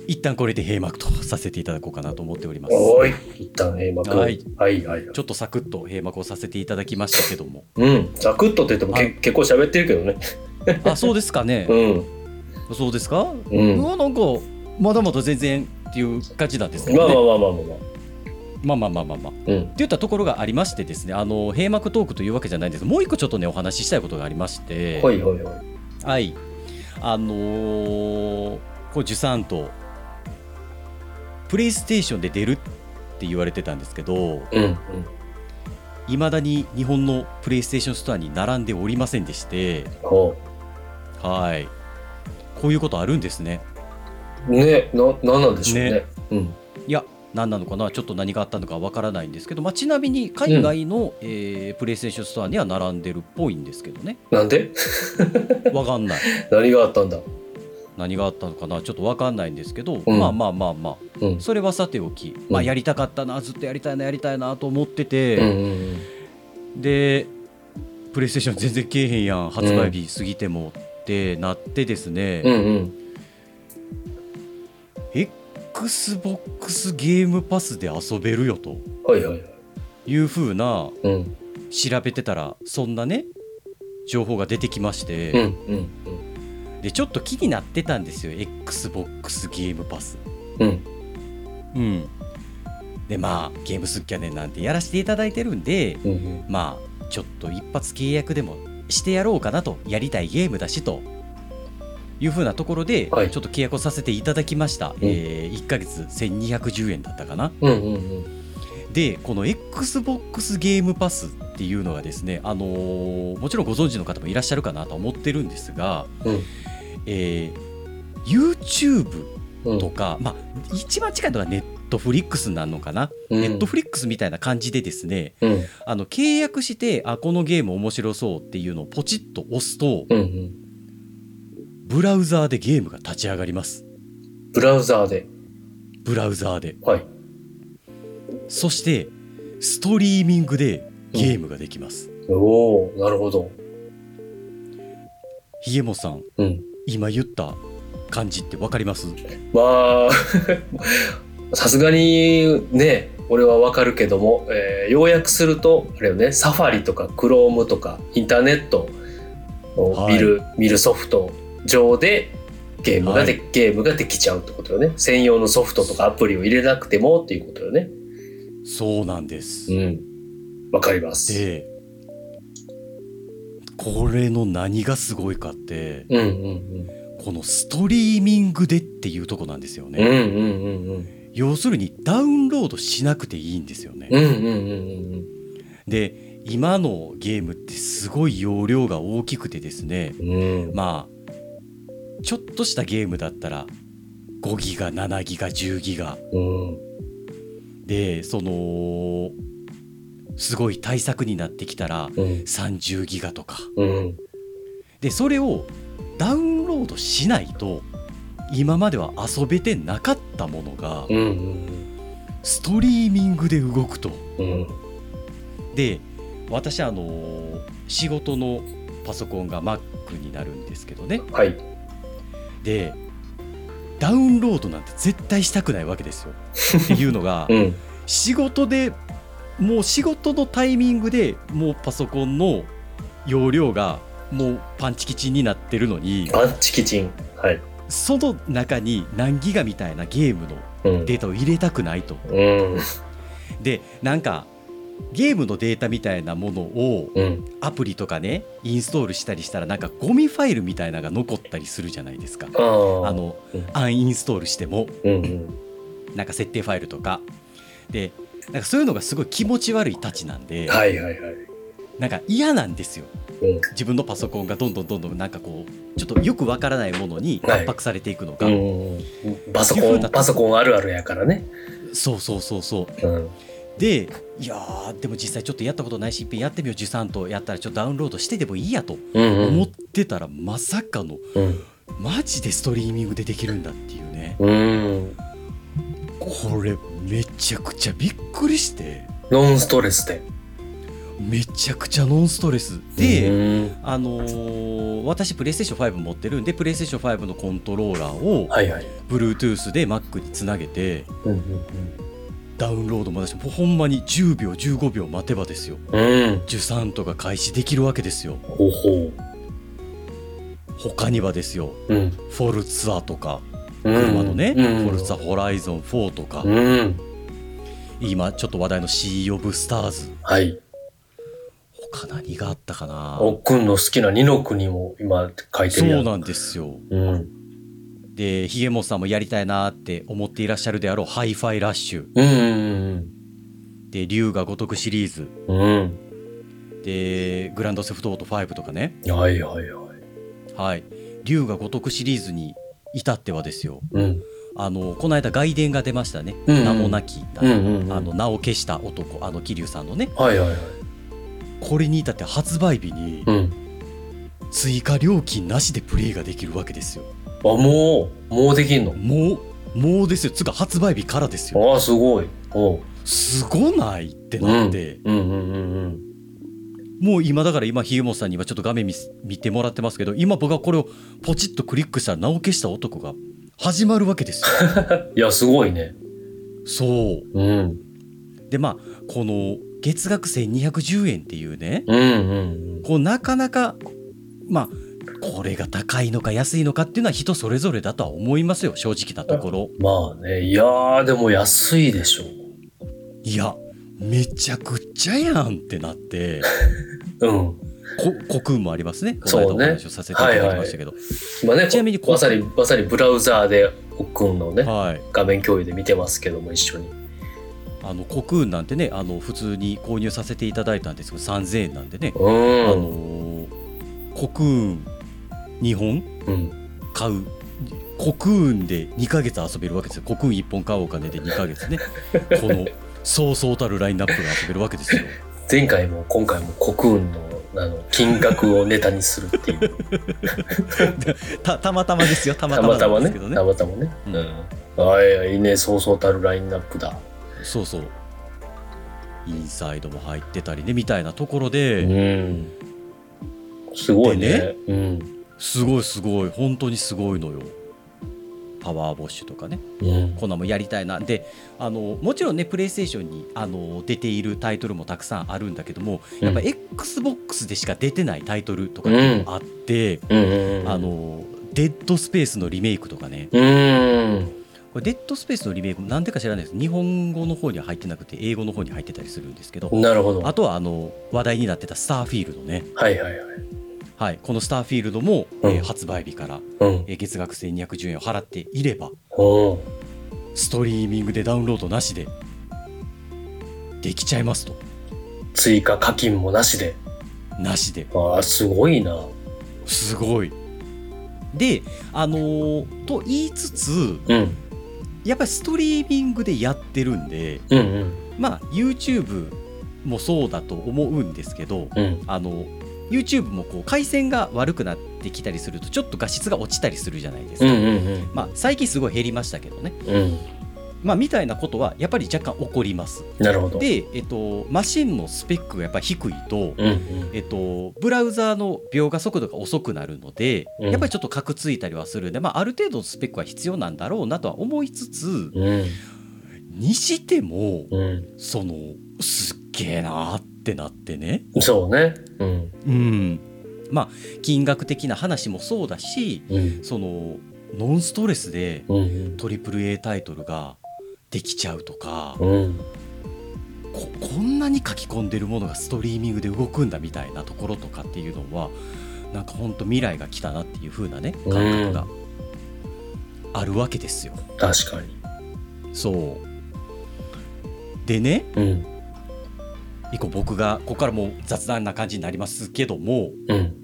一旦これで閉幕とさせていただこうかなと思っております。はい、一旦閉幕。はい、はいはい、ちょっとサクッと閉幕をさせていただきましたけども。うん、サクッとって言ってもけ結構喋ってるけどね。あ、そうですかね。うん。そうですか？うん。うなんかまだまだ全然っていう感じなんですけどね。まあまあまあまあまあ。まあまあまあまあまあ、うん、って言ったところがありましてですねあの閉幕トークというわけじゃないんですもう一個ちょっとねお話ししたいことがありましてはい、はい、あのー、こう受産とプレイステーションで出るって言われてたんですけどうんうんいまだに日本のプレイステーションストアに並んでおりませんでしてほはい。こういうことあるんですね。うねななんなんでしょうね。ね。うん。いや何なのかな？ちょっと何があったのかわからないんですけど、まあ、ちなみに海外の、えープレイステーションストアには並んでるっぽいんですけどね。なんで？わかんない。何があったんだ？何があったのかな？ちょっと分かんないんですけど、うん。まあまあまあまあうん。それはさておき、まあ、やりたかったなずっとやりたいなやりたいなと思ってて、うんうんでプレイステーション全然けえへんやん発売日過ぎてもってなってですね、うんうん。XBOX ゲームパスで遊べるよと。はいはいはい。いう風なうん。調べてたらそんなね情報が出てきまして、うんうん。でちょっと気になってたんですよ XBOX ゲームパス。うんうん、でまあゲームスキャネンなんてやらせていただいてるんでうんうん。まあちょっと一発契約でもしてやろうかなとやりたいゲームだしというふうなところで、はい。ちょっと契約をさせていただきました、えー1ヶ月1210円だったかな。うんうんうん。でこの XBOX ゲームパスっていうのがですねあのーもちろんご存知の方もいらっしゃるかなと思ってるんですが、うん。えー YouTube うん。とか、まあ一番近いのがネットフリックスなのかな、うん。ネットフリックスみたいな感じでですねうん。あの契約してあこのゲーム面白そうっていうのをポチッと押すとうんうん。ブラウザーでゲームが立ち上がります。ブラウザーで。ブラウザーで。はい。そしてストリーミングでゲームができます、おおなるほど。ひげもさんうん。今言った感じってわかります？まあ さすがにね俺はわかるけども、えー要約するとあれよねサファリとかクロームとかインターネットを見る、見るソフト上でゲームがで、はい。ゲームができちゃうってことよね。専用のソフトとかアプリを入れなくてもっていうことよね。そうなんです、うん。わかります。でこれの何がすごいかってうんうんこのストリーミングでっていうとこなんですよね、うんうんうんうん。うん要するにダウンロードしなくていいんですよね、うんうんうんうんで今のゲームってすごい容量が大きくてですね。うん。まあちょっとしたゲームだったら5ギガ7ギガ10ギガ。うん。でそのすごい対策になってきたらうん。30ギガとか。うん。でそれをダウンロードしないと今までは遊べてなかったものがうんうんストリーミングで動くと。うん。で私あの仕事のパソコンが Mac になるんですけどね。はい。でダウンロードなんて絶対したくないわけですよ。っていうのが うん。仕事でもう仕事のタイミングでもうパソコンの容量がもうパンチキチンになってるのにパンチキチン。はい。その中に何ギガみたいなゲームのうん。データを入れたくないと。うん。でなんかゲームのデータみたいなものをうん。アプリとかねインストールしたりしたらなんかゴミファイルみたいなのが残ったりするじゃないですか。あのうん。アンインストールしても。うんうん。なんか設定ファイルとか。でなんかそういうのがすごい気持ち悪いたちなんで、はいはいはいなんか嫌なんですよ。うん。自分のパソコンがどんどんどんどんなんかこうちょっとよくわからないものにはい。圧迫されていくのが、うん。パソコンパソコンあるあるやからね。そうそうそうそう。うん。でいやーでも実際ちょっとやったことないしやってみよう13とやったらちょっとダウンロードしてでもいいやとうん。思ってたらまさかのうん。マジでストリーミングでできるんだっていうね。うん。これめちゃくちゃびっくりして。ノンストレスでめちゃくちゃノンストレスで、うんあのー私プレイステーション5持ってるんでプレイステーション5のコントローラーをはいはい。Bluetooth で Mac につなげてうんうんダウンロードも私もうほんまに10秒15秒待てばですよ。うん。うん受産とか開始できるわけですよ。ほうほ他にはですよううん。 Forzaとかうん。車のね、うん。 Forza Horizon 4とか、うん。今ちょっと話題の Sea of Star sはい他何があったかな？おっくんの好きな二の国も今書いてるやそうんなんですよ。うん。でひげもさんもやりたいなって思っていらっしゃるであろうハイファイラッシュ。うんうんで龍が如くシリーズ。うん。うんでグランドセフトオート5とかね。はいはいはい。はい。龍が如くシリーズに至ってはですよ。うん。あのこの間外伝が出ましたね、うんうん。名もなき、うんうんうん。あの名を消した男あの桐生さんのね。はいはいはいこれに至って発売日にうん。追加料金なしでプレイができるわけですよ。あもうもうできんの？もうもうですよ。つうか発売日からですよ。ああすごい。おう。すごないってなって、うんうんうんもう今だから今ひげもさんにはちょっと画面見てもらってますけど今僕がこれをポチッとクリックしたら名を消した男が始まるわけですよ。う んいやすごいね。そう。うん。でまあこの月額1210円っていうね。うんうんこうなかなかまあこれが高いのか安いのかっていうのは人それぞれだとは思いますよ正直なところ。まあねいやーでも安いでしょいやめちゃくちゃやんってなって。うん。こ虚空もありますね。この間おそうね話をさせていただきましたけど、今ねちなみにこまさにまさにブラウザーでおっくんのね。はい。画面共有で見てますけども一緒にあのコクーンなんてねあの普通に購入させていただいたんですけど3000円なんでね、うん。あのーコクーン2本うん。買う。コクーンで2ヶ月遊べるわけですよ。コクーン1本買うお金で2ヶ月ね。このそうそうたるラインナップが遊べるわけですよ。前回も今回もコクーンのあの金額をネタにするっていう。たたまたまですよ。たまたたままたまねなんですけどね。たまたまね。ううん。ん、あいやいいね。そうそうたるラインナップだそうそう。インサイドも入ってたりねみたいなところうで、ん。すごいね。でうん。すごいすごい。本当にすごいのよ。パワーボッシュとかね。うん。こんなんもやりたいな。であのもちろんねプレイステーションにあの出ているタイトルもたくさんあるんだけどもやっぱ XBOX でしか出てないタイトルとかっていうのもあって、うん。あのデッドスペースのリメイクとかね。うんこれデッドスペースのリメイクなんでか知らないです。日本語の方には入ってなくて英語の方に入ってたりするんですけどなるほど。あとはあの話題になってたスターフィールドね、はいはいはい。はい、このスターフィールドも、うん。えー発売日から、うん。えー月額1210円を払っていればおストリーミングでダウンロードなしでできちゃいますと。追加課金もなしで。なしで。ああすごいな。すごい。であのーと言いつつうんやっぱりストリーミングでやってるんでうんうん。まあ YouTube もそうだと思うんですけどうん。あの YouTube もこう回線が悪くなってきたりするとちょっと画質が落ちたりするじゃないですか、うんうんまあ最近すごい減りましたけどね。うんうんまあみたいなことはやっぱり若干起こります。なるほど。で、えっと、マシンのスペックがやっぱり低いと、うんうん。えっと、ブラウザーの描画速度が遅くなるので、うん。やっぱりちょっとカクついたりはするんで、まあ、ある程度のスペックは必要なんだろうなとは思いつつうん。にしてもうん。そのすっげえなーってなってね。そうね。うん。うん。まあ金額的な話もそうだしうん。そのノンストレスでうん AAA タイトルができちゃうとかうん。ここんなに書き込んでるものがストリーミングで動くんだみたいなところとかっていうのはなんかほんと未来が来たなっていう風なね感覚があるわけですよ。確かに。そう。でねうん。以降僕がここからもう雑談な感じになりますけどもうん。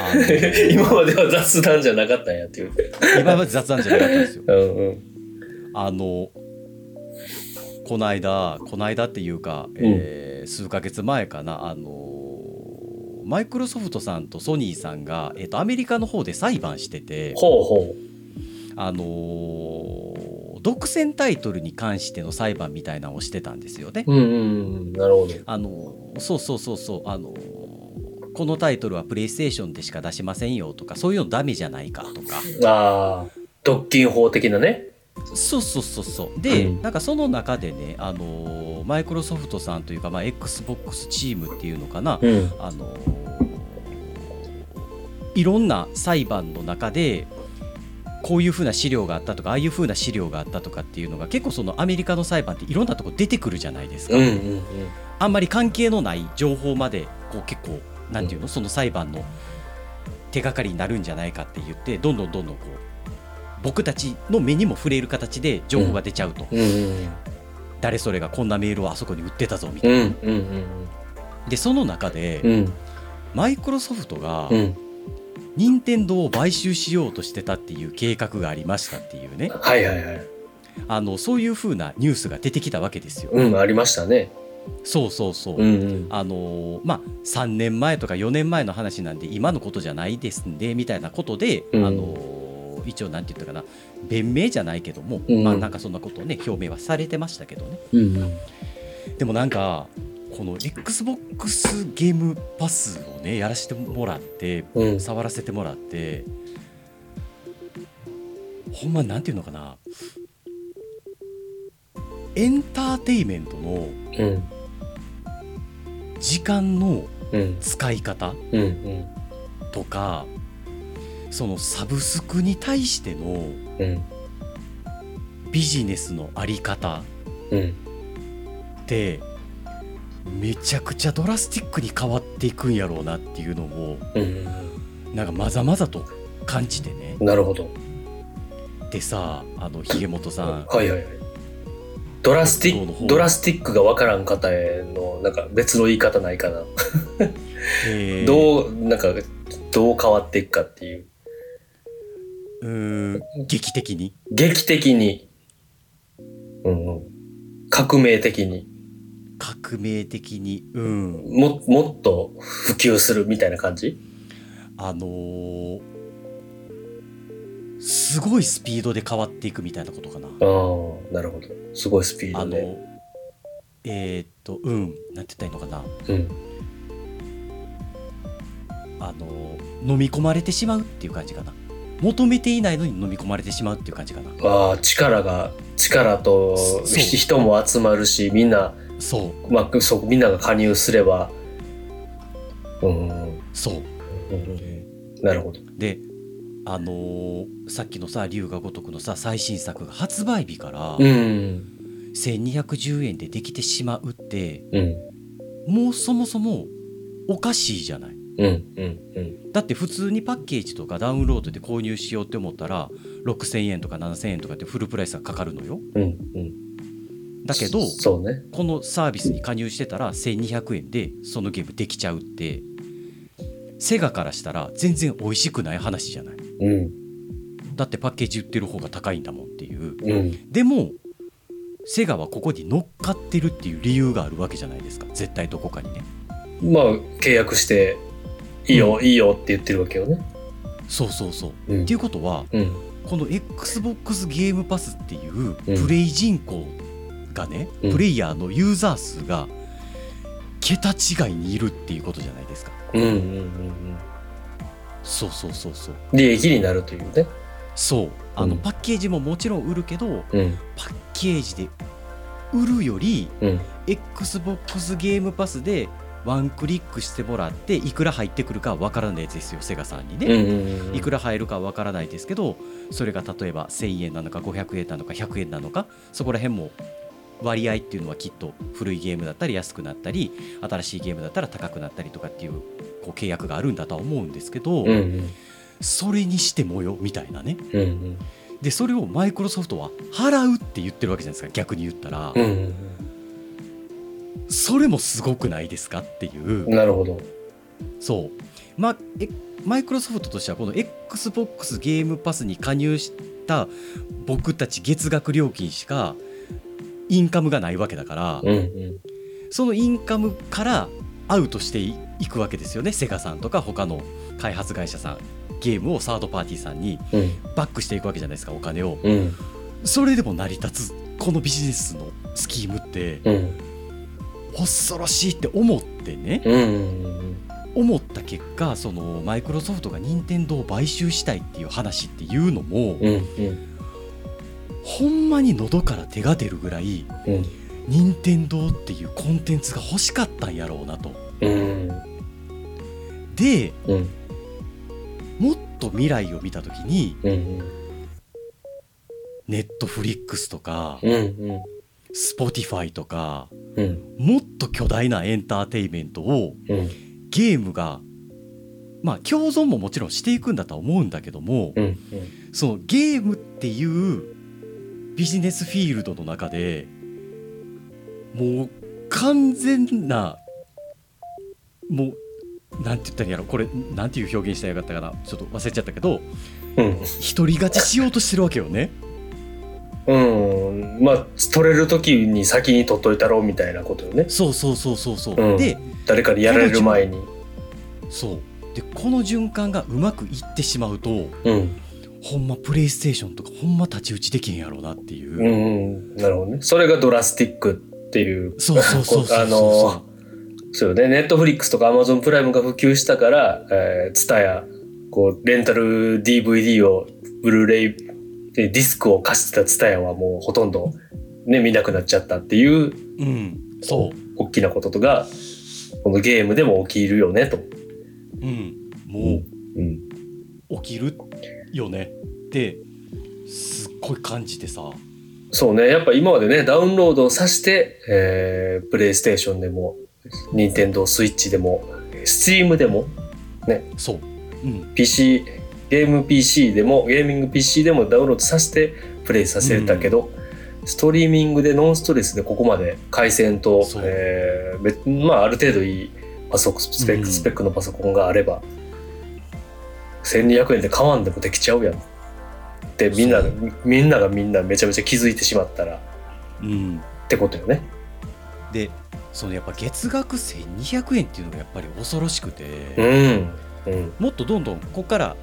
あの 今までは雑談じゃなかったんやっていう。今まで雑談じゃなかったんですよ。うんうん。あのこの間この間っていうか、えー数ヶ月前かなあのマイクロソフトさんとソニーさんが、えー、とアメリカの方で裁判してて、ほうほあのー独占タイトルに関しての裁判みたいなのをしてたんですよね。ううんうんうん。なるほど。あのそうそうそうそうあのこのタイトルはプレイステーションでしか出しませんよとかそういうのダメじゃないかとか。ああ独禁法的なねそうそうそうそう。で、うんなんかその中でねあのマイクロソフトさんというか、まあ、XBOX チームっていうのかな、うん。あのいろんな裁判の中でこういうふうな資料があったとかああいうふうな資料があったとかっていうのが結構そのアメリカの裁判っていろんなとこ出てくるじゃないですか、うんうんあんまり関係のない情報までこう結構なんていうの、その裁判の手がかりになるんじゃないかって言ってどんどんどんどんこう僕たちの目にも触れる形で情報が出ちゃうと、うん。うん誰それがこんなメールをあそこに売ってたぞみたいな、でその中で、うん。マイクロソフトがうん。任天堂を買収しようとしてたっていう計画がありましたっていうね。はいはいはい。あのそういう風なニュースが出てきたわけですよ。うんありましたね。そうそうそう、うんうん。あのーまあ3年前とか4年前の話なんで今のことじゃないですんでみたいなことで、うん。あのー一応なんて言ったかな弁明じゃないけども、うん。まあなんかそんなことをね表明はされてましたけどね。うんうん。でもなんかこの XBOX ゲームパスをねやらせてもらってうん。触らせてもらってほんまなんていうのかなエンターテイメントのうん。時間のうん。使い方うんうん。とかそのサブスクに対してのうん。ビジネスのあり方うん。ってめちゃくちゃドラスティックに変わっていくんやろうなっていうのをうん。なんかまざまざと感じてね。なるほど。でさあのひげもとさん。はいはいはい。ドラスティックドラスティックが分からん方へのなんか別の言い方ないかな、えー。どうなんかどう変わっていくかっていううーん劇的に？劇的に、うんうん、革命的に。革命的に？うん。ももっと普及するみたいな感じ？あのーすごいスピードで変わっていくみたいなことかな。ああなるほど。すごいスピーあのドで、えーっとうん。なんて言ったらいいのかな。うん、あの飲み込まれてしまうっていう感じかな求めていないのに飲み込まれてしまうっていう感じかな。ああ力が力と人も集まるしみんな、そう。まあ、そうみんなが加入すればうん。そう。うん。なるほど。であのーさっきのさ龍が如くのさ最新作が発売日からうん。1210円でできてしまうってうん。もうそもそもおかしいじゃないうんうんうん。だって普通にパッケージとかダウンロードで購入しようって思ったら6000円とか7000円とかってフルプライスがかかるのよ。うんうん。だけどそうね。このサービスに加入してたら1200円でそのゲームできちゃうってセガからしたら全然美味しくない話じゃない。うん。だってパッケージ売ってる方が高いんだもんっていう。うん。でもセガはここに乗っかってるっていう理由があるわけじゃないですか。絶対どこかにね。まあ契約していいよ、いいよって言ってるわけよね。そうそうそう、うん。っていうことはうん。この XBOX ゲームパスっていううん。プレイ人口がね、うん。プレイヤーのユーザー数が桁違いにいるっていうことじゃないですか。うんうんうんうん。そうそうそうそう。利益になるというね。そう。あの、うん。パッケージももちろん売るけどうん。パッケージで売るよりうん。XBOX ゲームパスでワンクリックしてもらっていくら入ってくるかわからないですよセガさんにね、うんうんうん。いくら入るかわからないですけどそれが例えば1000円なのか500円なのか100円なのかそこら辺も割合っていうのはきっと古いゲームだったり安くなったり新しいゲームだったら高くなったりとかっていうこう契約があるんだとは思うんですけど、うんうん。それにしてもよみたいなね。うんうん。でそれをマイクロソフトは払うって言ってるわけじゃないですか逆に言ったら、うんそれもすごくないですかっていう。うんなるほど。そう。まえマイクロソフトとしてはこの XBOX ゲームパスに加入した僕たち月額料金しかインカムがないわけだから、うんうん。そのインカムからアウトしていくわけですよね。セガさんとか他の開発会社さんゲームをサードパーティーさんにうん。バックしていくわけじゃないですかお金を。うん。それでも成り立つこのビジネスのスキームってうん恐ろしいって思ってねうん。うん思った結果そのマイクロソフトが任天堂を買収したいっていう話っていうのも、うんうん。ほんまに喉から手が出るぐらいうん。任天堂っていうコンテンツが欲しかったんやろうなと。うん。でうん。もっと未来を見た時にうん Netflix とかうんうん Spotify とかうん。もっと巨大なエンターテインメントをうん。ゲームがまあ共存ももちろんしていくんだとは思うんだけども、うん。そのゲームっていうビジネスフィールドの中でもう完全なもうなんて言ったらいいんやろこれなんていう表現したらよかったかなちょっと忘れちゃったけどうん。独り勝ちしようとしてるわけよね。うんまあ取れる時に先に取っといたろうみたいなことよね。そうそうそうそうそう。うん。で誰かにやられる前に。そう。でこの循環がうまくいってしまうとうん。ほんまプレイステーションとかほんま太刀打ちできへんやろうなっていう。うんうん。なるほどね。それがドラスティックっていう。そうそうそうそうそう。あのそうよね。ネットフリックスとかアマゾンプライムが普及したからえーツタヤこうレンタル DVD をブルーレイでディスクを貸してたツタヤはもうほとんどね見なくなっちゃったっていううん。そう。大きなこととがこのゲームでも起きるよねと。うん。もううん。起きるよね。ってすっごい感じてさ。そうね、やっぱ今までね、ダウンロードをさして、えー、プレイステーションでも、ニンテンドースイッチでも、スチームでも、そう、うん、PC、ゲーム PC でも、ゲーミング PC でもダウンロードさせてプレイさせたけど、ストリーミングでノンストレスでここまで回線とえー別まあある程度いいパソコン、スペッうん。ク、スペックのパソコンがあれば、1200円で買わんでもできちゃうやん。ってみんなみんながみんなめちゃめちゃ気づいてしまったらうん。ってことよね。でそのやっぱ月額1200円っていうのがやっぱり恐ろしくて、うん。うん。もっとどんどんここから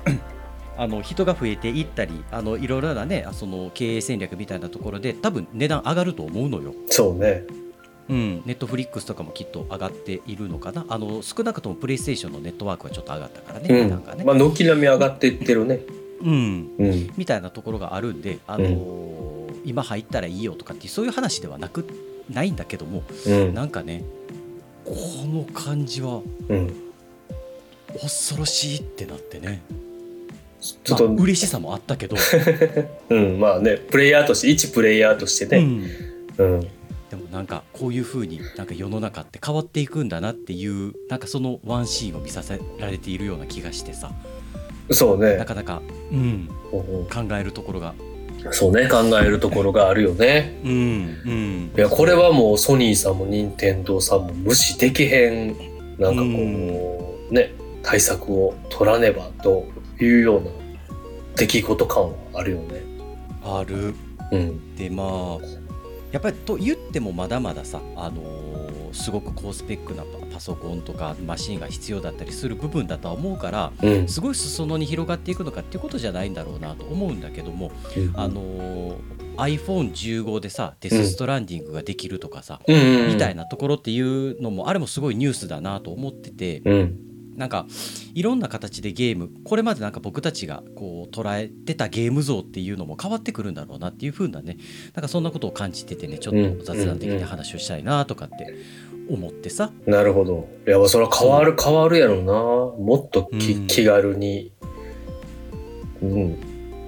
あの人が増えていったりあのいろいろなねあその経営戦略みたいなところで多分値段上がると思うのよ。そうね。うん、ネットフリックスとかもきっと上がっているのかな。あの少なくともプレイステーションのネットワークはちょっと上がったからね、うん。ね、まあ軒並み上がっていってるね。うん、うん。みたいなところがあるんで、あのー今入ったらいいよとかってそういう話ではなくないんだけどもうん。なんかねこの感じはうん。恐ろしいってなってねちょっと、まあ嬉しさもあったけど、うんまあねプレイヤーとして一プレイヤーとしてね。うん。うん。でもなんかこういう風になんか世の中って変わっていくんだなっていうなんかそのワンシーンを見させられているような気がしてさ。そうね。な。かなか、うん、うんうん。考えるところが。そうね考えるところがあるよね。うんうん。いやこれはもうソニーさんも任天堂さんも無視できへん。なんかこう、ね対策を取らねばというような出来事感はあるよね。ある。うん。でまあやっぱりと言ってもまだまださ、あのーすごく高スペックなパパソコンとかマシンが必要だったりする部分だとは思うからうん。すごい裾野に広がっていくのかっていうことじゃないんだろうなと思うんだけども、あのー iPhone15 でさデス・ストランディングができるとかさ、うんうん。みたいなところっていうのもあれもすごいニュースだなと思ってて、うんなんかいろんな形でゲームこれまでなんか僕たちがこう捉えてたゲーム像っていうのも変わってくるんだろうなっていう風なねなんかそんなことを感じててねちょっと雑談的に話をしたいなとかって思ってさ、なるほど。いや、まあそれは変わる、変わるやろうな。もっとき、うん気軽に。うん。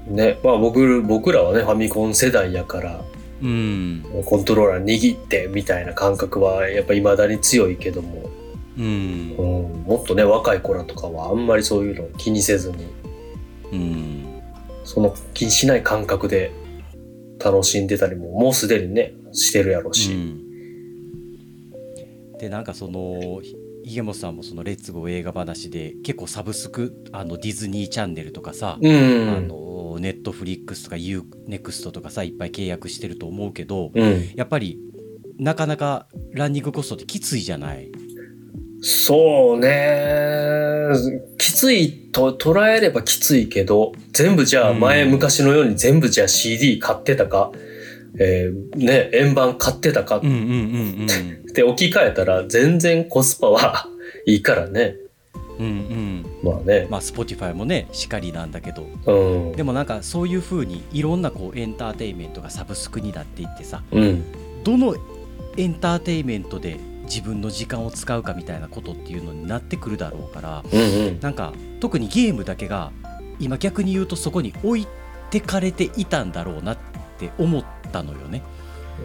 ね。まあ僕、僕らはね、ファミコン世代やから、うんコントローラー握ってみたいな感覚はやっぱ未だに強いけども、うんうん、もっとね、若い子らとかはあんまりそういうのを気にせずに、うんその気にしない感覚で楽しんでたりも、もうすでにね、してるやろうし。うんでなんかそのひ池本さんもその「レッツゴー映画話」で結構サブスクあのディズニーチャンネルとかさ、うん。あのネットフリックスとか UNEXT とかさいっぱい契約してると思うけど、うん。やっぱりなかなかランニングコストってきついじゃない？そうね。きついと捉えればきついけど、全部じゃあ前うん昔のように全部じゃあ CD 買ってたか、えーね、円盤買ってたか？っうんうんうん て置き換えたら全然コスパは いいからね。うん。うんうん。まあね。まあ Spotify もねしかりなんだけどうん。でもなんかそういう風にいろんなこうエンターテインメントがサブスクになっていってさうん。どのエンターテインメントで自分の時間を使うかみたいなことっていうのになってくるだろうからうんうん。なんか特にゲームだけが今逆に言うとそこに置いてかれていたんだろうなって思ったのよね。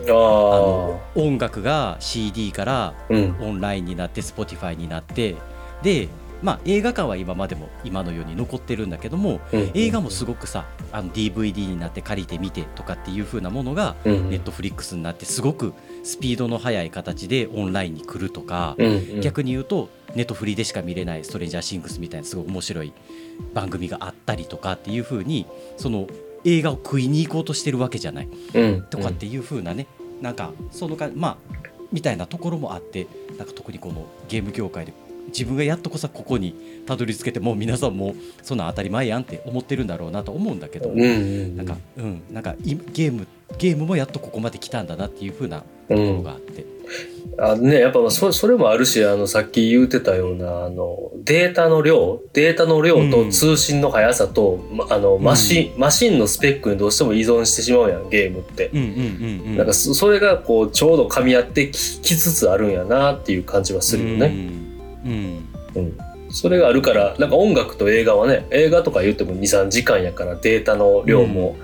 ああの音楽が CD から。オンラインになって Spotify になってでまあ映画館は今までも今のように残ってるんだけどもうん映画もすごくさあの DVD になって借りてみてとかっていう風なものがうんネットフリックスになってすごくスピードの速い形でオンラインに来るとか、うんうん。逆に言うとネットフリでしか見れないストレンジャーシングスみたいなすごく面白い番組があったりとかっていう風にその映画を食いに行こうとしてるわけじゃない。うん。とかっていう風なねなんかそのかまあみたいなところもあってなんか特にこのゲーム業界で自分がやっとこさここにたどり着けてもう皆さんもそんなん当たり前やんって思ってるんだろうなと思うんだけど、うん。うんなんかうん。なんかいゲームゲームもやっとここまで来たんだなっていう風なところがあって、あね、やっぱまあそそれもあるしあのさっき言ってたようなあのデータの量データの量と通信の速さと、まあのマシン、マシンのスペックにどうしても依存してしまうやんゲームって。うんうんうんうん。なんかそそれがこうちょうど噛み合ってききつつあるんやなっていう感じはするよね。うんうんそれがあるからなんか音楽と映画はね映画とか言っても23時間やからデータの量も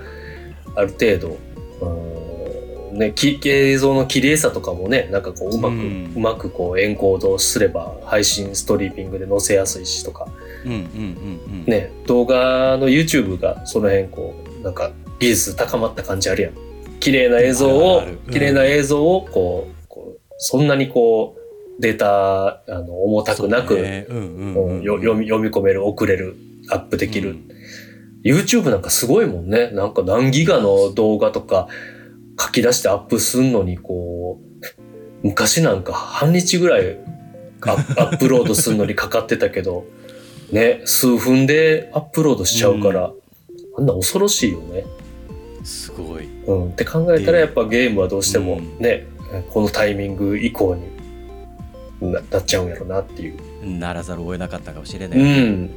ある程度、うんね、き映像の綺麗さとかもねなんかこううまく、ううんまくこうエンコードすれば配信ストリーミングで載せやすいしとか、うんうんうんうん。ね、動画の YouTube がその辺こうなんか技術高まった感じあるやん。綺麗な映像を綺麗な映像をこうこうそんなにこうデータあの重たくなく、読み込める送れるアップできる、YouTube なんかすごいもんね。なんか何ギガの動画とか書き出してアップすんのに、こう、昔なんか半日ぐらいア アップロードするのにかかってたけど、ね、数分でアップロードしちゃうから、あんな恐ろしいよね。すごいうん。って考えたらやっぱゲームはどうしてもうんね、このタイミング以降にななっちゃうんやろなっていう。ならざるを得なかったかもしれなうい、ん。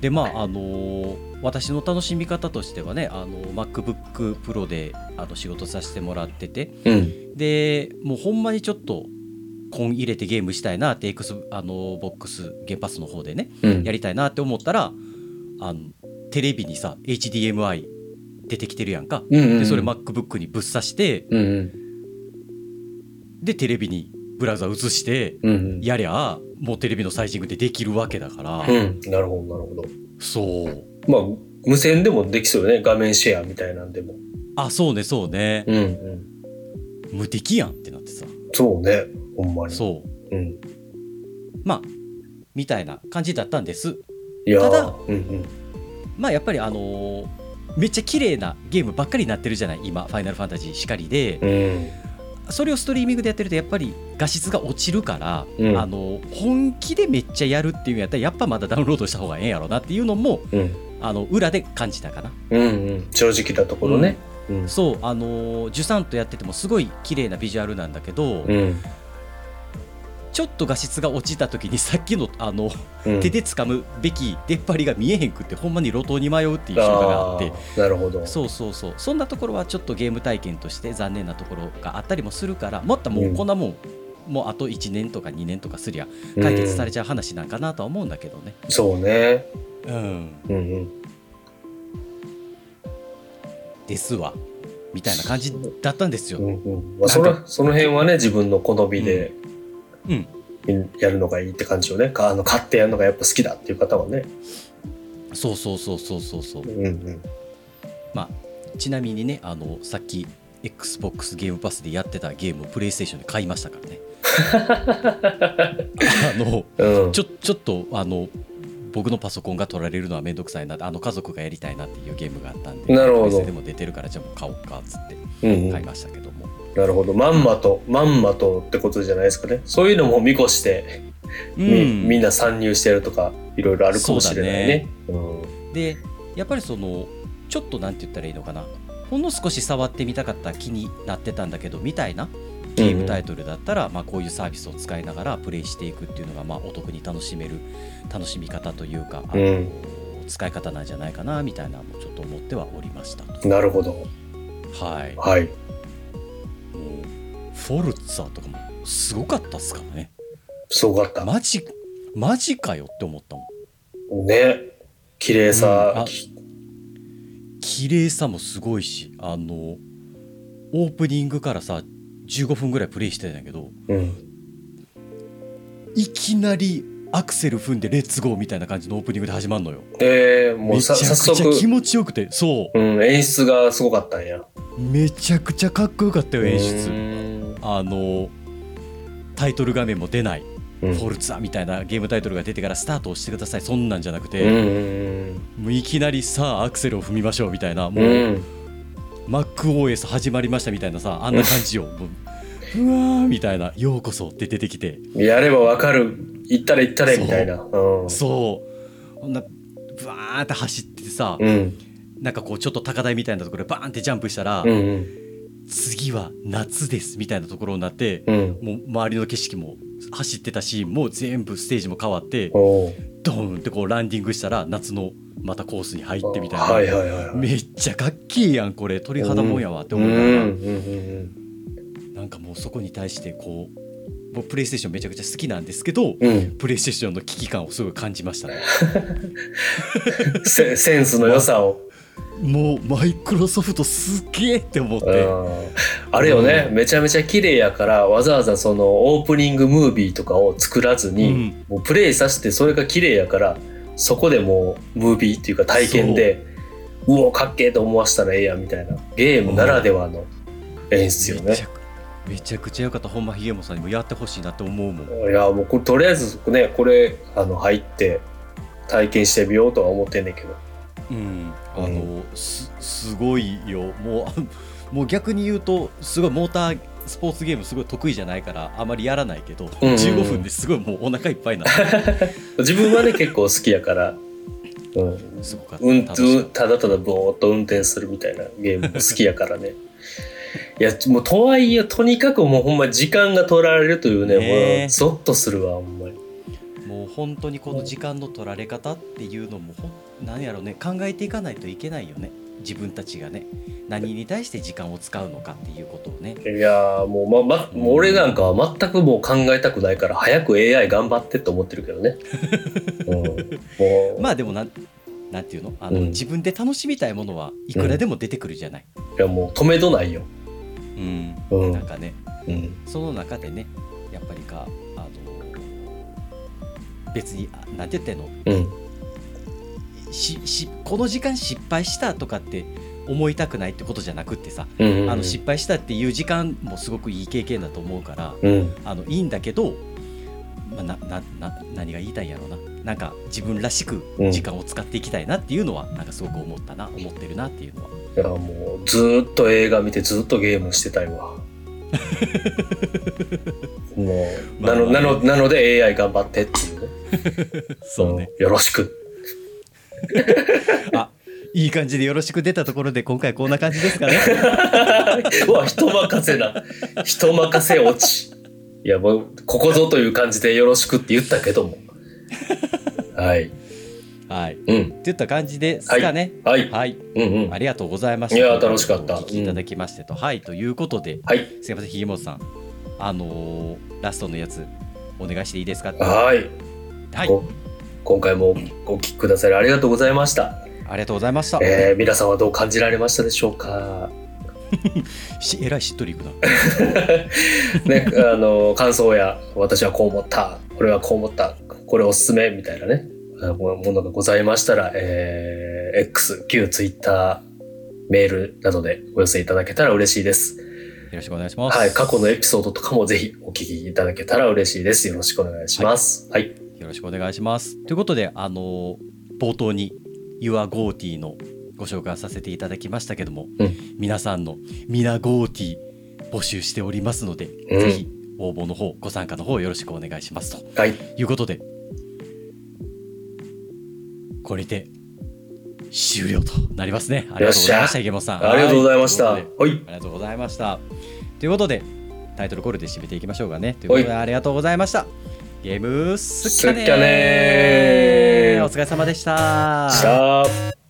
でまああのー私の楽しみ方としてはねあの MacBookPro であの仕事させてもらっててうん。でもうほんまにちょっとコン入れてゲームしたいなって X あのボックスゲーパスの方でねうん。やりたいなって思ったらあのテレビにさ HDMI 出てきてるやんかうんうん。でそれ MacBook にぶっ刺してうんうん。でテレビにブラウザ映して。やりゃもうテレビのサイジングでできるわけだから、うん。なるほど、なるほど。そうまあ、無線でもできそうよね。画面シェアみたいなんでも。あそうねそうね、うんうん。無敵やんってなってさそうね。ほんまに。そううん。まあみたいな感じだったんですいやーただうんうん。まあやっぱりあのーめっちゃ綺麗なゲームばっかりになってるじゃない？今「ファイナルファンタジー」しかりでうん。それをストリーミングでやってるとやっぱり画質が落ちるから、うんあの本気でめっちゃやるっていうんやったらやっぱまだダウンロードした方がええんやろなっていうのもうん。あの裏で感じたかなうんうん。正直なところね。うん。そうあのージュサンとやっててもすごい綺麗なビジュアルなんだけど、うん。ちょっと画質が落ちた時にさっきのあのうん。手で掴むべき出っ張りが見えへんくってほんまに路頭に迷うっていう瞬間があってーなるほど。そうそうそうそんなところはちょっとゲーム体験として残念なところがあったりもするからもっともうこんなもん、もうあと1年とか2年とかすりゃ解決されちゃう話なんかなとは思うんだけどねうんそうね。うんうんうん。ですわみたいな感じだったんですよ、うんうん。まあ、その、その辺はね、自分の好みでうん、やるのがいいって感じよね。かあの、買ってやるのがやっぱ好きだっていう方はね。そうそうそうそうそうそううんうん。まあちなみにねあのさっき XBOX ゲームパスでやってたゲームをプレイステーションで買いましたからね あのうん。ちょちょっとあの僕のパソコンが取られるのはめんどくさいなあの家族がやりたいなっていうゲームがあったんでなるほどでも出てるからじゃあもう買おうかっつってうんうん買いましたけども、なるほど。まんまと、まんまとってことじゃないですかね。そういうのも見越して、みみんな参入してるとか、いろいろあるかもしれないね。でやっぱりそのちょっとなんて言ったらいいのかなほんの少し触ってみたかった気になってたんだけどみたいなゲームタイトルだったら、まあ、こういうサービスを使いながらプレイしていくっていうのが、まあ、お得に楽しめる楽しみ方というか、うん使い方なんじゃないかなみたいなのもちょっと思ってはおりました。なるほど。はいはい。フォルツァとかもすごかったっすからねすごかった。マジマジかよって思ったもんね。綺麗うんさあ。綺麗さもすごいしあのオープニングからさ15分ぐらいプレイしてたんやけどうん。いきなりアクセル踏んでレッツゴーみたいな感じのオープニングで始まるのよえー、もめうさちゃくちゃ気、持ちよくてそうん、演出がすごかったんや。うめちゃくちゃかっこよかったよ演う出んあのタイトル画面も出ないうんフォルツァみたいなゲームタイトルが出てからスタートをしてくださいそんなんじゃなくうんて、もういきなりさあアクセルを踏みましょうみたいなもう、うんうん。MacOS 始まりましたみたいなさあんな感じよ もううわーみたいな「ようこそ」って出てきてやればわかる。行ったれ行ったれみたいな。うん。そうほんなブワーって走っててさ、うん。なんかこうちょっと高台みたいなところでバーンってジャンプしたら、うんうん。次は夏ですみたいなところになって、うん。もう周りの景色も走ってたシーンも全部ステージも変わってドーンってこうランディングしたら夏のまたコースに入ってみたいな、はいはいはいはい。めっちゃかっけえやんこれ鳥肌もんやわってうん思うから、うんうんなんかもうそこに対してこう僕プレイステーションめちゃくちゃ好きなんですけど、うん。うん。プレイステーションの危機感をすごい感じましたね セセンスの良さを。もうマイクロソフトすげえって思って、うん。あれよね、めちゃめちゃ綺麗やからわざわざそのオープニングムービーとかを作らずに、うん。もうプレイさせてそれが綺麗やからそこでもうムービーっていうか体験でう。おかっけえと思わせたらええやんみたいなゲームならではの演出よね。めちゃ。くめちゃくちゃよかったほんまひげもさんにもやってほしいなって思うもん。いやもうこれとりあえずねこれあの入って体験してみようとは思ってんねんけどうん、あの、すすごいよ。もうもう逆に言うとすごいモータースポーツゲームすごい得意じゃないからあまりやらないけど、うん。うん15分ですごいもうお腹いっぱいになって 自分はね結構好きやから、うん、すごかった。た。だただぼーっと運転するみたいなゲームも好きやからね。いやもうとはいえとにかくもうほんま時間が取られるというねねえ。もうゾッとするわほんまに。もう本当にこの時間の取られ方っていうのもほんなんやろうね考えていかないといけないよね。自分たちがね。何に対して時間を使うのかっていうことをね。いやーもう,、まま、もう俺なんかは全くもう考えたくないから早く AI 頑張ってって思ってるけどね、うん、まあでもなんなんていうの？あの、うん。自分で楽しみたいものはいくらでも出てくるじゃない、いやもう止めどないよ、うん。うん。なんかね。うん、その中でねやっぱりかあの別にあなんて言ってんの？うんこの時間失敗したとかって思いたくないってことじゃなくってさ、うんうんあの失敗したっていう時間もすごくいい経験だと思うからうん。あのいいんだけど、まあ、ななな何が言いたいんやろうな。なんか自分らしく時間を使っていきたいなっていうのは、なんかすごく思ったな思ってるなっていうのは。いやもうずーっと映画見てずーっとゲームしてたいわ。もうまあなのなのなので AI 頑張ってっていうね。そうね、ん。よろしく あいい感じでよろしく出たところで今回こんな感じですかね。うわ人任せだ人任せ落ちいやもうここぞという感じでよろしくって言ったけども はいはい。うんっていった感じですかね。はいはい。うんうんありがとうございました。いや楽しかったお聞きいただきましてと。はい。ということで、はいすいません、ひげもとさん。あのーラストのやつ、お願いしていいですかはいはい。こ今回もお聞きくださりありがとうございました、ありがとうございました。えー皆さんはどう感じられましたでしょうか？しえらいしっとりいくな。ね、あの感想や私はこう思った俺はこう思ったこれおすすめみたいなねあもものがございましたら、えー X 旧 Twitter メールなどでお寄せいただけたら嬉しいです。よろしくお願いします。はい、過去のエピソードとかもぜひお聞きいただけたら嬉しいです。よろしくお願いします。はい、よろしくお願いします。ということで、あのー冒頭に Your GoTee のご紹介させていただきましたけども、うん皆さんの皆 GoTee 募集しておりますので、うんぜひ応募の方、ご参加の方よろしくお願いしますとはい、いうことで、これにて終了となりますね。ありがとうございました、池本さん。ありがとうございました。ははいい、といありがとうございました。ということで、タイトルコールで締めていきましょうかね。ということで、ありがとうございました。ゲームスキャネお疲れ様でした。さあ。